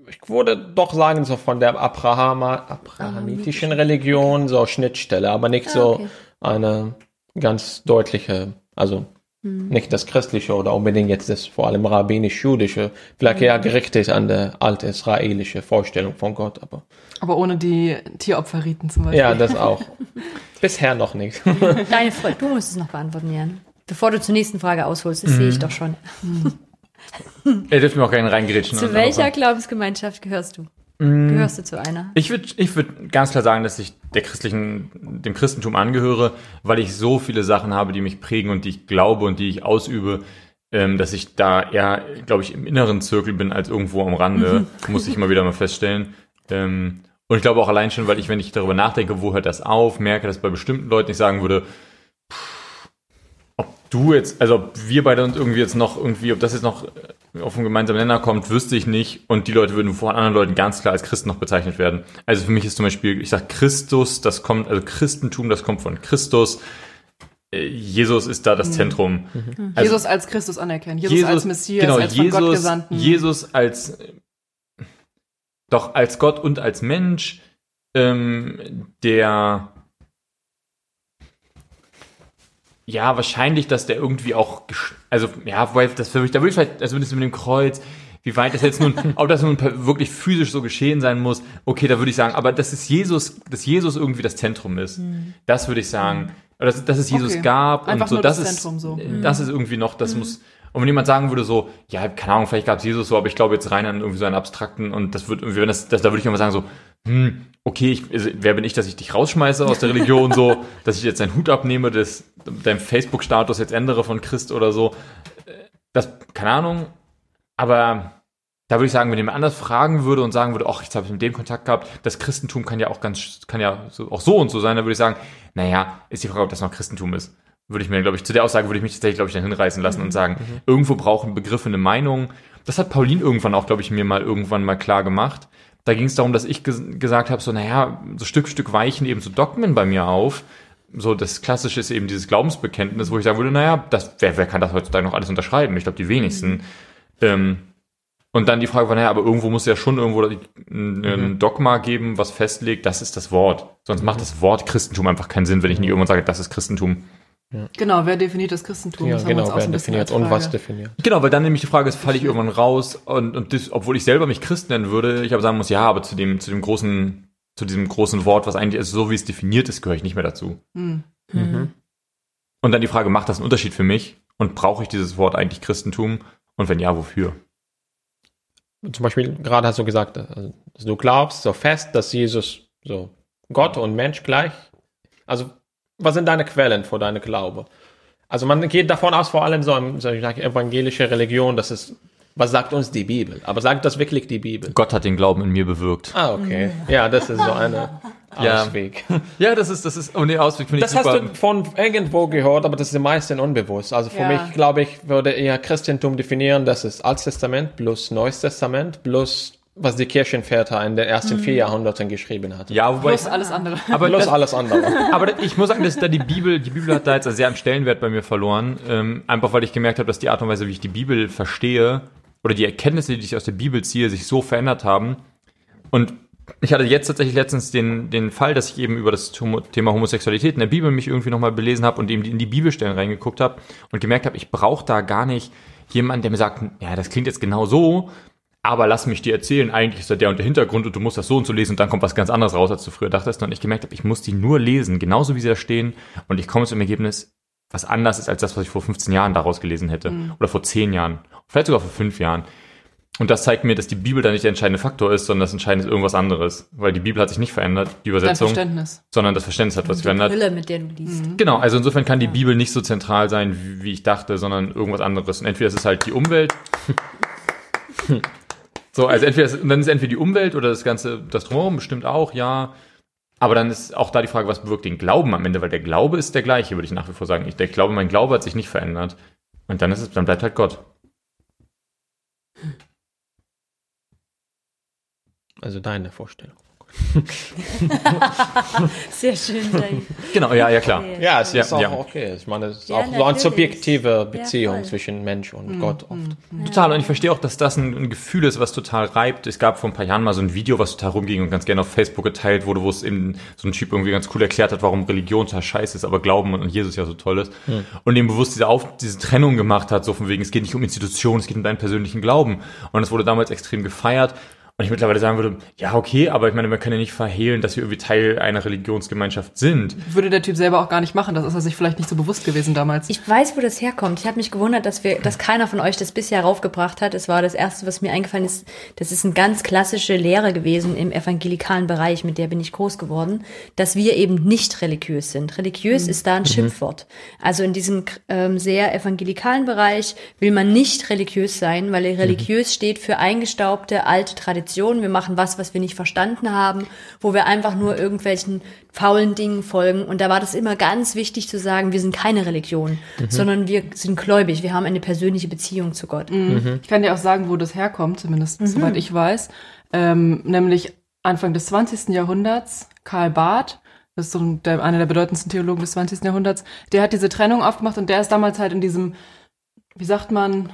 ich würde doch sagen, so von der Abrahama, abrahamitischen Religion, so Schnittstelle, aber nicht Ah, so okay. eine ganz deutliche, also Hm. nicht das christliche oder unbedingt jetzt das vor allem rabbinisch-jüdische, vielleicht eher gerichtet an der alte israelische Vorstellung von Gott, aber Aber ohne die Tieropferriten zum Beispiel. ja, das auch. Bisher noch nicht. Deine Frage, du musst es noch beantworten, Jan. Bevor du zur nächsten Frage ausholst, das Mhm. sehe ich doch schon. Er dürft mir auch gerne reingerätschen. Zu welcher Glaubensgemeinschaft gehörst du? Mhm. Gehörst du zu einer? Ich würde ich würd ganz klar sagen, dass ich der christlichen, dem Christentum angehöre, weil ich so viele Sachen habe, die mich prägen und die ich glaube und die ich ausübe, ähm, dass ich da eher, glaube ich, im inneren Zirkel bin als irgendwo am Rande, muss ich immer wieder mal feststellen. Ähm, und ich glaube auch allein schon, weil ich, wenn ich darüber nachdenke, wo hört das auf, merke, dass bei bestimmten Leuten ich sagen würde, pff, ob du jetzt, also ob wir beide uns irgendwie jetzt noch irgendwie, ob das jetzt noch auf einen gemeinsamen Nenner kommt, wüsste ich nicht. Und die Leute würden von anderen Leuten ganz klar als Christen noch bezeichnet werden. Also für mich ist zum Beispiel, ich sage Christus, das kommt, also Christentum, das kommt von Christus. Äh, Jesus ist da das Zentrum. Also- Jesus als Christus anerkennen. Jesus, als Messias, genau, als von Gott Jesus, Gesandten. Jesus als doch als Gott und als Mensch, ähm, der ja wahrscheinlich, dass der irgendwie auch, also ja, weil das für mich, da würde ich vielleicht, also das mit dem Kreuz, wie weit das jetzt nun, ob das nun wirklich physisch so geschehen sein muss, okay, da würde ich sagen, aber dass es Jesus, dass Jesus irgendwie das Zentrum ist, das würde ich sagen, oder dass, dass es Jesus Okay. gab Einfach und so, das, das ist, Zentrum so. das ist irgendwie noch, das muss, und wenn jemand sagen würde so, ja, keine Ahnung, vielleicht gab es Jesus so, aber ich glaube jetzt rein an irgendwie so einen abstrakten und das wird irgendwie, wenn das, das da würde ich immer sagen so, hm, okay, ich, also, wer bin ich, dass ich dich rausschmeiße aus der Religion so, dass ich jetzt deinen Hut abnehme, das, deinen Facebook-Status jetzt ändere von Christ oder so, das, keine Ahnung, aber da würde ich sagen, wenn jemand anders fragen würde und sagen würde, ach, jetzt habe ich mit dem Kontakt gehabt, das Christentum kann ja auch ganz, kann ja so, auch so und so sein, dann würde ich sagen, naja, ist die Frage, ob das noch Christentum ist. Würde ich mir, glaube ich, zu der Aussage würde ich mich tatsächlich, glaube ich, dann hinreißen lassen und sagen, irgendwo brauchen Begriffe eine Meinung. Das hat Pauline irgendwann auch, glaube ich, mir mal irgendwann mal klar gemacht. Da ging es darum, dass ich ges gesagt habe, so, naja, so Stück für Stück weichen eben so Dogmen bei mir auf. So, das Klassische ist eben dieses Glaubensbekenntnis, wo ich sagen würde, naja, das, wer, wer kann das heutzutage noch alles unterschreiben? Ich glaube, die wenigsten. Ähm, und dann die Frage war, naja, aber irgendwo muss ja schon irgendwo ein, ein Dogma geben, was festlegt, das ist das Wort. Sonst macht das Wort Christentum einfach keinen Sinn, wenn ich nicht irgendwann sage, das ist Christentum. Genau, wer definiert das Christentum? Ja, Das haben wir uns genau, auch wer so ein bisschen definiert und was definiert. Genau, weil dann nämlich die Frage ist, falle ich irgendwann raus und, und das, obwohl ich selber mich Christ nennen würde, ich aber sagen muss, ja, aber zu dem, zu dem großen, zu diesem großen Wort, was eigentlich, also so wie es definiert ist, gehöre ich nicht mehr dazu. Hm. Und dann die Frage, macht das einen Unterschied für mich? Und brauche ich dieses Wort eigentlich Christentum? Und wenn ja, wofür? Zum Beispiel, gerade hast du gesagt, also, du glaubst so fest, dass Jesus so Gott und Mensch gleich. Also, was sind deine Quellen für deine Glaube? Also, man geht davon aus, vor allem so in so, evangelische Religion, dass es, was sagt uns die Bibel? Aber sagt das wirklich die Bibel? Gott hat den Glauben in mir bewirkt. Ah, okay. Ja, das ist so eine Ja. Ausweg. Ja, das ist, das ist, oh nee, Ausweg finde ich Das hast super. du von irgendwo gehört, aber das ist den meisten unbewusst. Also für Ja. mich, glaube ich, würde eher Christentum definieren, das ist Altes Testament plus Neues Testament plus was die Kirchenväter in den ersten vier Jahrhunderten geschrieben hat. ja, wobei, Plus alles andere. aber Plus das, alles andere. Aber ich muss sagen, dass da die Bibel, die Bibel hat da jetzt sehr am Stellenwert bei mir verloren. Ähm, einfach weil ich gemerkt habe, dass die Art und Weise, wie ich die Bibel verstehe, oder die Erkenntnisse, die ich aus der Bibel ziehe, sich so verändert haben. Und ich hatte jetzt tatsächlich letztens den, den Fall, dass ich eben über das Thema Homosexualität in der Bibel mich irgendwie nochmal belesen habe und eben in die Bibelstellen reingeguckt habe und gemerkt habe, ich brauche da gar nicht jemanden, der mir sagt, ja, das klingt jetzt genau so, aber lass mich dir erzählen, eigentlich ist da der und der Hintergrund und du musst das so und so lesen und dann kommt was ganz anderes raus, als du früher dachtest. Und ich gemerkt habe, ich muss die nur lesen, genauso wie sie da stehen und ich komme zum Ergebnis, was anders ist als das, was ich vor 15 Jahren daraus gelesen hätte Mhm. oder vor 10 Jahren, vielleicht sogar vor 5 Jahren. Und das zeigt mir, dass die Bibel da nicht der entscheidende Faktor ist, sondern das Entscheidende ist irgendwas anderes. Weil die Bibel hat sich nicht verändert, die Dein Übersetzung, Verständnis. sondern das Verständnis hat was Die verändert. Brille, mit der du liest. Genau, also insofern kann die Bibel nicht so zentral sein, wie, wie ich dachte, sondern irgendwas anderes. Und entweder ist es halt die Umwelt. so, also entweder dann ist entweder die Umwelt oder das Ganze, das drumherum bestimmt auch, ja. Aber dann ist auch da die Frage, was bewirkt den Glauben am Ende, weil der Glaube ist der gleiche, würde ich nach wie vor sagen. Ich der glaube, mein Glaube hat sich nicht verändert. Und dann ist es, dann bleibt halt Gott. Also deine Vorstellung. Sehr schön sein. Genau, ja, ja, klar. Ja, es Ja, ist auch ja. okay. Ich meine, es ist Ja, auch so eine subjektive Beziehung zwischen Mensch und Gott oft. Total, und ich verstehe auch, dass das ein, ein Gefühl ist, was total reibt. Es gab vor ein paar Jahren mal so ein Video, was total rumging und ganz gerne auf Facebook geteilt wurde, wo es eben so ein Typ irgendwie ganz cool erklärt hat, warum Religion total scheiße ist, aber Glauben und Jesus ja so toll ist. Und ihm bewusst diese, auf, diese Trennung gemacht hat, so von wegen, es geht nicht um Institutionen, es geht um deinen persönlichen Glauben. Und es wurde damals extrem gefeiert. Und ich mittlerweile sagen würde, ja, okay, aber ich meine, man kann ja nicht verhehlen, dass wir irgendwie Teil einer Religionsgemeinschaft sind. Würde der Typ selber auch gar nicht machen. Das ist er sich vielleicht nicht so bewusst gewesen damals. Ich weiß, wo das herkommt. Ich habe mich gewundert, dass wir, dass keiner von euch das bisher raufgebracht hat. Es war das erste, was mir eingefallen ist. Das ist eine ganz klassische Lehre gewesen im evangelikalen Bereich, mit der bin ich groß geworden, dass wir eben nicht religiös sind. Religiös ist da ein Schimpfwort. Also in diesem ähm, sehr evangelikalen Bereich will man nicht religiös sein, weil religiös steht für eingestaubte alte Traditionen. Wir machen was, was wir nicht verstanden haben, wo wir einfach nur irgendwelchen faulen Dingen folgen. Und da war das immer ganz wichtig zu sagen, wir sind keine Religion, sondern wir sind gläubig. Wir haben eine persönliche Beziehung zu Gott. Ich kann dir auch sagen, wo das herkommt, zumindest soweit ich weiß. Ähm, nämlich Anfang des 20. Jahrhunderts, Karl Barth, das ist so ein, der, einer der bedeutendsten Theologen des 20. Jahrhunderts, der hat diese Trennung aufgemacht und der ist damals halt in diesem, wie sagt man,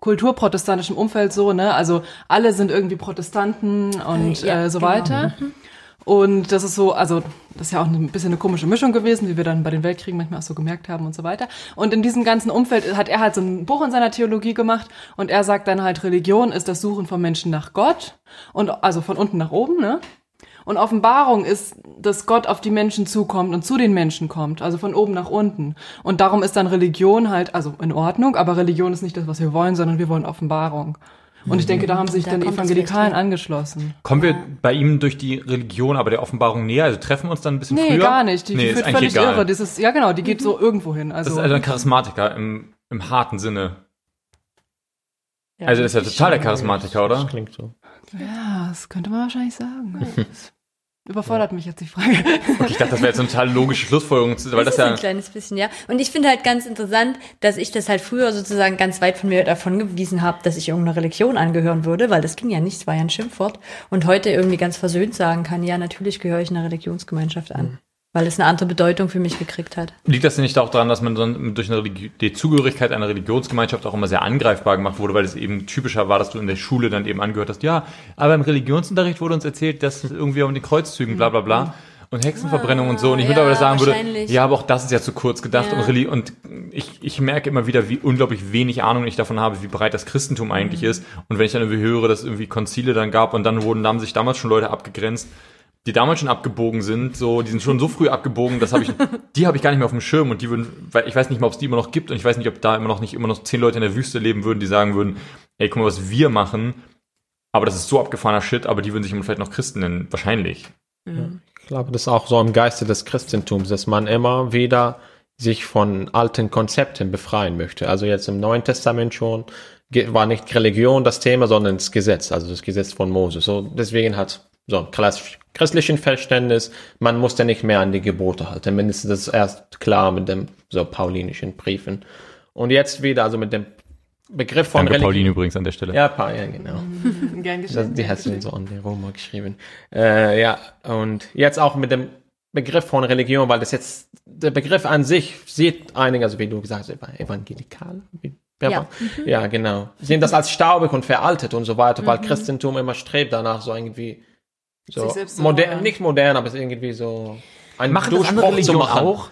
kulturprotestantischen Umfeld so, ne? Also alle sind irgendwie Protestanten und Äh, ja, äh, so genau. weiter. Und das ist so, also das ist ja auch ein bisschen eine komische Mischung gewesen, wie wir dann bei den Weltkriegen manchmal auch so gemerkt haben und so weiter. Und in diesem ganzen Umfeld hat er halt so ein Buch in seiner Theologie gemacht und er sagt dann halt, Religion ist das Suchen von Menschen nach Gott und also von unten nach oben, ne? Und Offenbarung ist, dass Gott auf die Menschen zukommt und zu den Menschen kommt, also von oben nach unten. Und darum ist dann Religion halt, also in Ordnung, aber Religion ist nicht das, was wir wollen, sondern wir wollen Offenbarung. Und ich denke, da haben sich Da dann das Evangelikalen angeschlossen. Kommen wir bei ihm durch die Religion, aber der Offenbarung näher? Also treffen wir uns dann ein bisschen Nee, früher? gar nicht. Die, nee, die führt völlig egal. irre. Das ist, ja genau, die geht so irgendwo hin. Also, Das ist also ein Charismatiker im, im harten Sinne. Ja. Also das ist ja total der Charismatiker, Das oder? klingt so. ja, das könnte man wahrscheinlich sagen. Überfordert mich jetzt die Frage. Okay, ich dachte, das wäre jetzt eine total logische Schlussfolgerung, weil das, das ist ja ein kleines bisschen, ja. Und ich finde halt ganz interessant, dass ich das halt früher sozusagen ganz weit von mir davon gewiesen habe, dass ich irgendeiner Religion angehören würde, weil das ging ja nicht, es war ja ein Schimpfwort. Und heute irgendwie ganz versöhnt sagen kann, ja, natürlich gehöre ich einer Religionsgemeinschaft an. Weil es eine andere Bedeutung für mich gekriegt hat. liegt das denn nicht auch daran, dass man dann durch eine Religi die Zugehörigkeit einer Religionsgemeinschaft auch immer sehr angreifbar gemacht wurde, weil es eben typischer war, dass du in der Schule dann eben angehört hast, ja, aber im Religionsunterricht wurde uns erzählt, dass es irgendwie um die Kreuzzügen, bla bla bla. Und Hexenverbrennung und so. Und ich Ah, mittlerweile ja, sagen würde, ja, aber auch das ist ja zu kurz gedacht. Ja. Und, und ich, ich merke immer wieder, wie unglaublich wenig Ahnung ich davon habe, wie breit das Christentum eigentlich Mhm. ist. Und wenn ich dann irgendwie höre, dass es irgendwie Konzile dann gab und dann wurden, da haben sich damals schon Leute abgegrenzt, die damals schon abgebogen sind, so, die sind schon so früh abgebogen, das habe ich, die habe ich gar nicht mehr auf dem Schirm und die würden, weil ich weiß nicht mal, ob es die immer noch gibt und ich weiß nicht, ob da immer noch nicht immer noch zehn Leute in der Wüste leben würden, die sagen würden, ey, guck mal, was wir machen, aber das ist so abgefahrener Shit, aber die würden sich immer vielleicht noch Christen nennen, wahrscheinlich. Ich glaube, das ist auch so im Geiste des Christentums, dass man immer wieder sich von alten Konzepten befreien möchte. Also jetzt im Neuen Testament schon war nicht Religion das Thema, sondern das Gesetz, also das Gesetz von Moses. So deswegen hat so klassisch christlichen Verständnis, man muss ja nicht mehr an die Gebote halten. Mindestens das ist erst klar mit dem so paulinischen Briefen. Und jetzt wieder, also mit dem Begriff von Danke, Religion. Pauline übrigens an der Stelle. Ja, Pa- ja, genau. Gern Das, geschehen. die hast du so an den Roma geschrieben. Äh, ja, und jetzt auch mit dem Begriff von Religion, weil das jetzt, der Begriff an sich sieht einige, also wie du gesagt hast, evangelikal, wie, Ja. ja, genau, sehen das als staubig und veraltet und so weiter, weil Christentum immer strebt danach so irgendwie, so, zu modern, nicht modern, aber es ist irgendwie so ein Machen das andere Religionen machen. auch?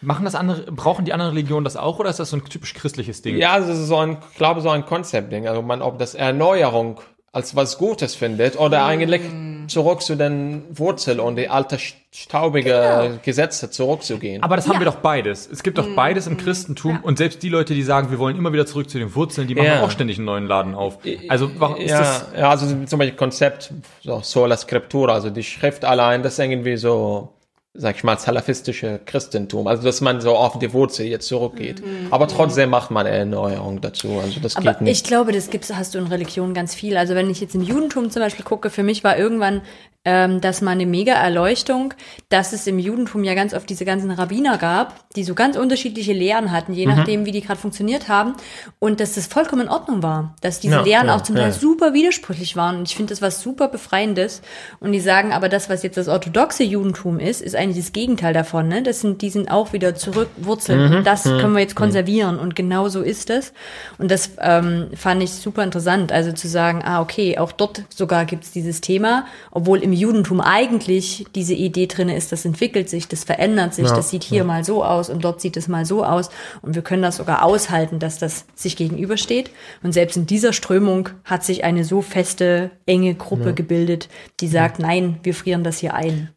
Machen das andere, brauchen die anderen Religionen das auch oder ist das so ein typisch christliches Ding? Ja, das ist so ein, ich glaube, so ein Konzeptding. Also man, ob das Erneuerung als was Gutes findet oder eigentlich zurück zu den Wurzeln und die alte staubige Gesetze zurückzugehen. Aber das haben wir doch beides. Es gibt doch beides im Christentum und selbst die Leute, die sagen, wir wollen immer wieder zurück zu den Wurzeln, die machen Ja. auch ständig einen neuen Laden auf. Also warum ist ja, das? ja, also zum Beispiel Konzept so Sola Scriptura, also die Schrift allein, das ist irgendwie so, sag ich mal, salafistische Christentum. Also dass man so auf die Wurzel jetzt zurückgeht. Aber trotzdem macht man eine Erneuerung dazu. Also das Aber geht nicht. ich glaube, das gibt's, hast du in Religion ganz viel. Also wenn ich jetzt im Judentum zum Beispiel gucke, für mich war irgendwann ähm, das mal eine mega Erleuchtung, dass es im Judentum ja ganz oft diese ganzen Rabbiner gab, die so ganz unterschiedliche Lehren hatten, je nachdem, wie die gerade funktioniert haben. Und dass das vollkommen in Ordnung war. Dass diese Ja, Lehren ja, auch zum Teil ja. super widersprüchlich waren. Und ich finde das was super Befreiendes. Und die sagen aber, das, was jetzt das orthodoxe Judentum ist, ist eigentlich das Gegenteil davon. Ne? Das sind, die sind auch wieder zurückwurzeln. Mhm, Und das können wir jetzt konservieren. Und genau so ist es. Und das ähm, fand ich super interessant. Also zu sagen, ah, okay, auch dort sogar gibt's dieses Thema, obwohl im Judentum eigentlich diese Idee drin ist, das entwickelt sich, das verändert sich, Ja, das sieht hier mal so aus und dort sieht es mal so aus. Und wir können das sogar aushalten, dass das sich gegenübersteht. Und selbst in dieser Strömung hat sich eine so feste, enge Gruppe gebildet, die sagt, nein, wir frieren das hier ein.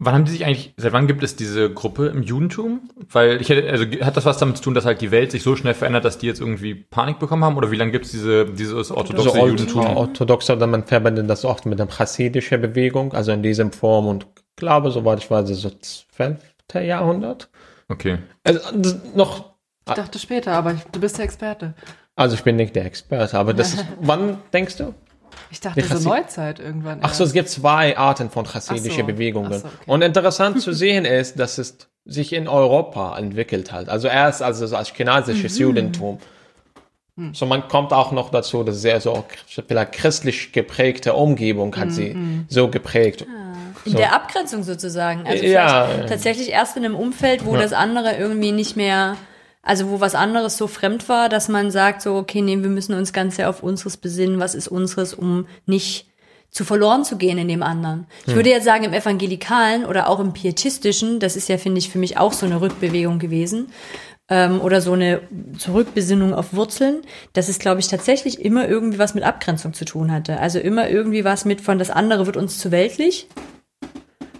Wann haben die sich eigentlich, seit wann gibt es diese Gruppe im Judentum? Weil ich hätte, also hat das was damit zu tun, dass halt die Welt sich so schnell verändert, dass die jetzt irgendwie Panik bekommen haben? Oder wie lange gibt es diese, dieses orthodoxe so old, Judentum? orthodox, oder man verbindet das oft mit der chassidischen Bewegung, also in diesem Form und ich glaube, soweit ich weiß, so 12. Jahrhundert. Okay. Also noch, Ich dachte später, aber ich- du bist der Experte. also ich bin nicht der Experte, aber das ist, wann denkst du? Ich dachte so Chassid- Neuzeit irgendwann. Ach so, es gibt zwei Arten von chassidischen so. Bewegungen. So, okay. Und interessant zu sehen ist, dass es sich in Europa entwickelt hat. Also erst also so als chinesisches Mhm. Judentum. Hm. So man kommt auch noch dazu, dass sehr so vielleicht christlich geprägte Umgebung hat sie Mhm. so geprägt. In So. der Abgrenzung sozusagen. Also ja. tatsächlich erst in einem Umfeld, wo Ja. das andere irgendwie nicht mehr, also wo was anderes so fremd war, dass man sagt so, okay, nee, wir müssen uns ganz sehr auf unseres besinnen, was ist unseres, um nicht zu verloren zu gehen in dem anderen. Ich würde jetzt sagen, im Evangelikalen oder auch im Pietistischen, das ist ja, finde ich, für mich auch so eine Rückbewegung gewesen, ähm, oder so eine Zurückbesinnung auf Wurzeln, dass es, glaube ich, tatsächlich immer irgendwie was mit Abgrenzung zu tun hatte. Also immer irgendwie was mit von das andere wird uns zu weltlich.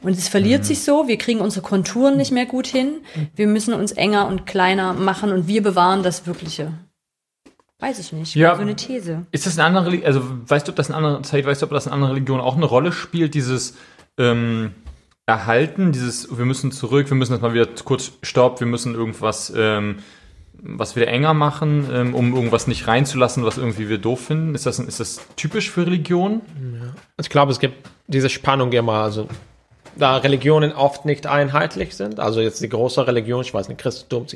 Und es verliert sich so, wir kriegen unsere Konturen nicht mehr gut hin. Wir müssen uns enger und kleiner machen und wir bewahren das Wirkliche. Weiß ich nicht. Ja. So eine These. Ist das eine andere, Reli- also weißt du, ob das in anderen Zeit, weißt du, ob das in anderen Religionen auch eine Rolle spielt, dieses ähm, Erhalten, dieses, wir müssen zurück, wir müssen jetzt mal wieder kurz Stopp, wir müssen irgendwas, ähm, was wieder enger machen, ähm, um irgendwas nicht reinzulassen, was irgendwie wir doof finden. Ist das, ist das typisch für Religionen? Ich glaube, es gibt diese Spannung immer, also da Religionen oft nicht einheitlich sind, also jetzt die große Religion, ich weiß nicht, Christentum,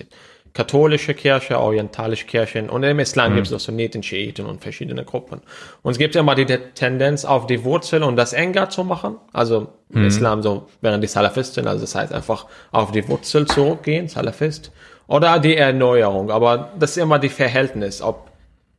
katholische Kirche, orientalische Kirchen und im Islam gibt es auch Sunniten, Schiiten und verschiedene Gruppen. Und es gibt immer die Tendenz auf die Wurzel und das enger zu machen, also im Islam so, während die Salafisten, also das heißt einfach auf die Wurzel zurückgehen, Salafist, oder die Erneuerung, aber das ist immer die Verhältnis, ob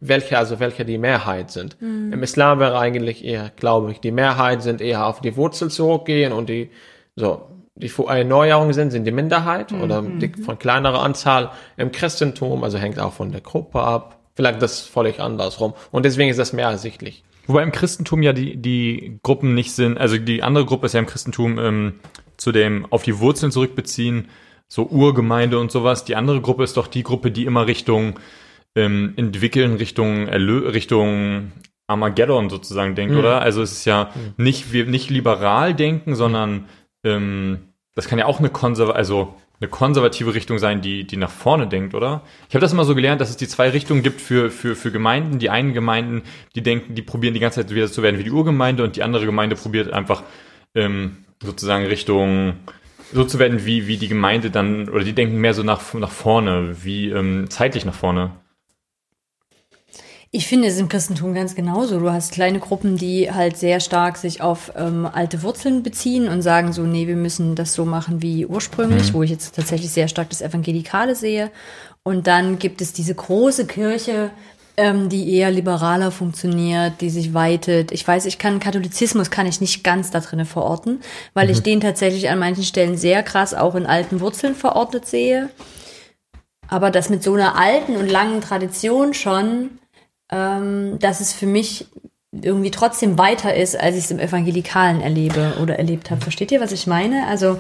welche, also welche die Mehrheit sind. Im Islam wäre eigentlich eher, glaube ich, die Mehrheit sind eher auf die Wurzel zurückgehen und die, so, die Fu- Erneuerung sind, sind die Minderheit oder die von kleinerer Anzahl. Im Christentum, also hängt auch von der Gruppe ab. Vielleicht das völlig andersrum. Und deswegen ist das mehr ersichtlich. Wobei im Christentum ja die, die Gruppen nicht sind, also die andere Gruppe ist ja im Christentum ähm, zu dem auf die Wurzeln zurückbeziehen, so Urgemeinde und sowas. Die andere Gruppe ist doch die Gruppe, die immer Richtung ähm, entwickeln, Richtung Erlö Richtung Armageddon sozusagen denkt, oder? Also es ist ja nicht, wir nicht liberal denken, sondern ähm, das kann ja auch eine konserv also eine konservative Richtung sein, die, die nach vorne denkt, oder? Ich habe das immer so gelernt, dass es die zwei Richtungen gibt für, für, für Gemeinden. Die einen Gemeinden, die denken, die probieren die ganze Zeit wieder zu werden wie die Urgemeinde und die andere Gemeinde probiert einfach ähm, sozusagen Richtung so zu werden wie, wie die Gemeinde dann, oder die denken mehr so nach, nach vorne, wie ähm, zeitlich nach vorne. Ich finde es im Christentum ganz genauso. Du hast kleine Gruppen, die halt sehr stark sich auf ähm, alte Wurzeln beziehen und sagen so, nee, wir müssen das so machen wie ursprünglich, wo ich jetzt tatsächlich sehr stark das Evangelikale sehe. Und dann gibt es diese große Kirche, ähm, die eher liberaler funktioniert, die sich weitet. Ich weiß, ich kann Katholizismus kann ich nicht ganz da drinne verorten, weil ich den tatsächlich an manchen Stellen sehr krass auch in alten Wurzeln verortet sehe. Aber das mit so einer alten und langen Tradition schon, ähm, dass es für mich irgendwie trotzdem weiter ist, als ich es im Evangelikalen erlebe oder erlebt habe. Versteht ihr, was ich meine? Also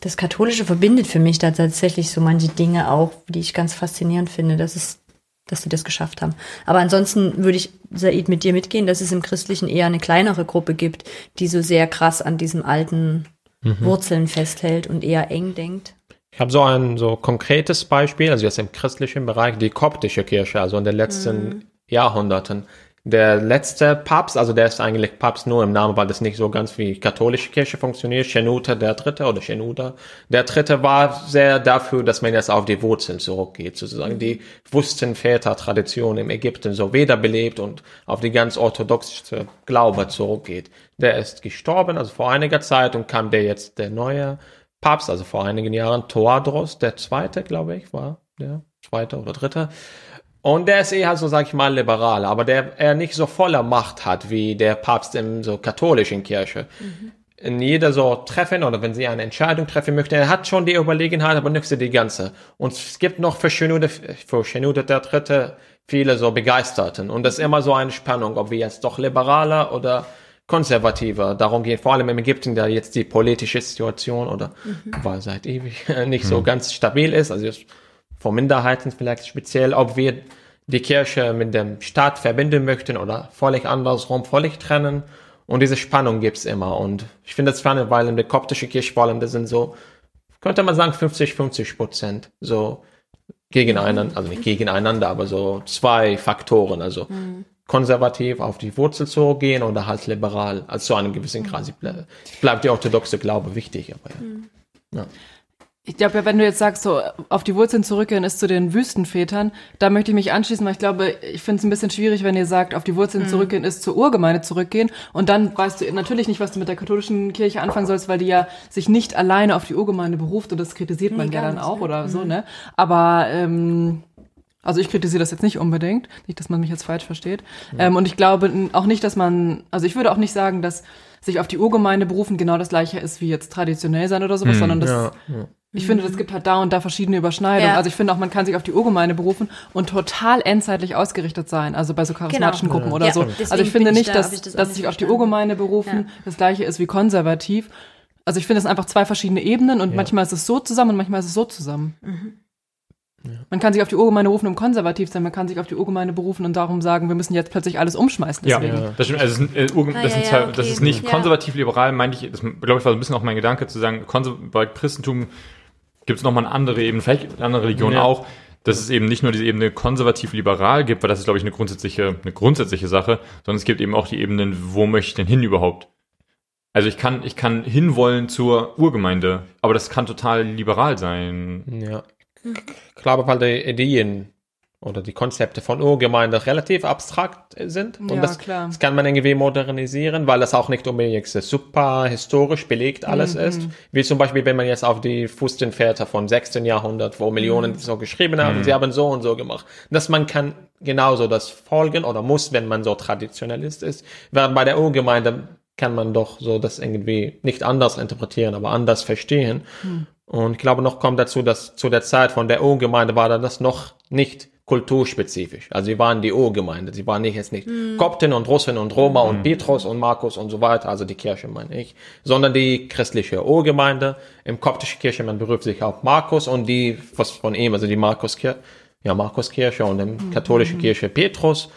das Katholische verbindet für mich da tatsächlich so manche Dinge auch, die ich ganz faszinierend finde, dass es, dass sie das geschafft haben. Aber ansonsten würde ich, Said, mit dir mitgehen, dass es im Christlichen eher eine kleinere Gruppe gibt, die so sehr krass an diesen alten Wurzeln festhält und eher eng denkt. Ich habe so ein so konkretes Beispiel, also jetzt im christlichen Bereich, die koptische Kirche, also in den letzten Jahrhunderten. Der letzte Papst, also der ist eigentlich Papst nur im Namen, weil das nicht so ganz wie katholische Kirche funktioniert. Shenouda der Dritte oder Shenouda der Dritte war sehr dafür, dass man jetzt auf die Wurzeln zurückgeht, sozusagen die Wüstenväter-Tradition im Ägypten so wiederbelebt und auf die ganz orthodoxe Glaube zurückgeht. Der ist gestorben, also vor einiger Zeit und kam der jetzt der neue Papst, also vor einigen Jahren, Toadros, der zweite, glaube ich, war der zweite oder dritte. Und der ist eher so, sag ich mal, liberal, aber der er nicht so voller Macht hat wie der Papst in so katholischen Kirche. In jeder so Treffen oder wenn sie eine Entscheidung treffen möchte, er hat schon die Überlegenheit, aber nicht so die ganze. Und es gibt noch für Shenouda, für Shenouda der Dritte viele so Begeisterten. Und das ist immer so eine Spannung, ob wir jetzt doch liberaler oder konservativer darum geht, vor allem im Ägypten, da jetzt die politische Situation oder war seit ewig nicht so ganz stabil ist, also jetzt von Minderheiten vielleicht speziell, ob wir die Kirche mit dem Staat verbinden möchten oder völlig andersrum, völlig trennen. Und diese Spannung gibt's immer. Und ich finde das spannend, weil in der koptischen Kirche vor allem, das sind so, könnte man sagen, 50, 50 Prozent so gegeneinander, also nicht gegeneinander, aber so zwei Faktoren, also konservativ auf die Wurzel zurückgehen oder halt liberal, also zu einem gewissen Grad. Sie ble- Bleibt die orthodoxe Glaube wichtig, aber ja. Ich glaube ja, wenn du jetzt sagst, so auf die Wurzeln zurückgehen ist zu den Wüstenvätern, da möchte ich mich anschließen, weil ich glaube, ich finde es ein bisschen schwierig, wenn ihr sagt, auf die Wurzeln zurückgehen ist zur Urgemeinde zurückgehen. Und dann weißt du natürlich nicht, was du mit der katholischen Kirche anfangen sollst, weil die ja sich nicht alleine auf die Urgemeinde beruft und das kritisiert man ja dann auch oder so, ne? Aber ähm, also ich kritisiere das jetzt nicht unbedingt, nicht, dass man mich jetzt falsch versteht. Ähm, und ich glaube auch nicht, dass man, also ich würde auch nicht sagen, dass sich auf die Urgemeinde berufen genau das gleiche ist wie jetzt traditionell sein oder sowas, sondern das, Ja, ich finde, es gibt halt da und da verschiedene Überschneidungen. Ja. Also ich finde auch, man kann sich auf die Urgemeinde berufen und total endzeitlich ausgerichtet sein, also bei so charismatischen Genau. Gruppen oder Ja, so. deswegen Also ich finde ich nicht, da- dass, ich das dass sich auf die. Urgemeinde berufen Ja. das gleiche ist wie konservativ. Also ich finde, es sind einfach zwei verschiedene Ebenen und manchmal ist es so zusammen und manchmal ist es so zusammen. Man kann sich auf die Urgemeinde berufen, um konservativ zu sein. Man kann sich auf die Urgemeinde berufen und darum sagen, wir müssen jetzt plötzlich alles umschmeißen. Ja, Deswegen. das stimmt. Also, äh, Ah, das, ja, sind ja, das ist nicht Ja. konservativ-liberal, meinte ich, das glaube ich war so ein bisschen auch mein Gedanke zu sagen, bei Christentum gibt es nochmal eine andere Ebene, vielleicht in anderen Religionen Ja. auch, dass es eben nicht nur diese Ebene konservativ-liberal gibt, weil das ist, glaube ich, eine grundsätzliche, eine grundsätzliche Sache, sondern es gibt eben auch die Ebenen, wo möchte ich denn hin überhaupt? Also ich kann, ich kann hinwollen zur Urgemeinde, aber das kann total liberal sein. Ja. Ich glaube, weil die Ideen oder die Konzepte von Urgemeinde relativ abstrakt sind. Und Ja, das, klar. das kann man irgendwie modernisieren, weil das auch nicht unbedingt super historisch belegt alles Mhm. ist. Wie zum Beispiel, wenn man jetzt auf die Fustenväter vom 16. Jahrhundert, wo Millionen Mhm. so geschrieben haben, sie haben so und so gemacht. Dass man kann genauso das folgen oder muss, wenn man so Traditionalist ist. Während bei der Urgemeinde kann man doch so das irgendwie nicht anders interpretieren, aber anders verstehen. Und ich glaube, noch kommt dazu, dass zu der Zeit von der Urgemeinde war dann das noch nicht kulturspezifisch. Also sie waren die Urgemeinde. Sie waren nicht jetzt nicht Kopten und Russen und Roma und Petrus und Markus und so weiter, also die Kirche meine ich, sondern die christliche Urgemeinde. Im koptischen Kirche, man beruft sich auf Markus und die, was von ihm, also die Markuskirche, ja, Markuskirche und im katholischen Kirche Petrus.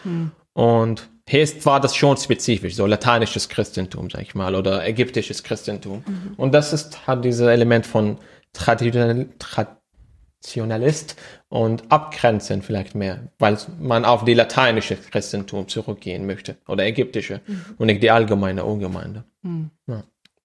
Und hier ist, war das schon spezifisch, so lateinisches Christentum, sag ich mal, oder ägyptisches Christentum. Und das ist, hat dieses Element von Traditional, Traditionalist und Abgrenzen vielleicht mehr, weil man auf die lateinische Christentum zurückgehen möchte, oder ägyptische, und nicht die allgemeine Urgemeinde. Ja.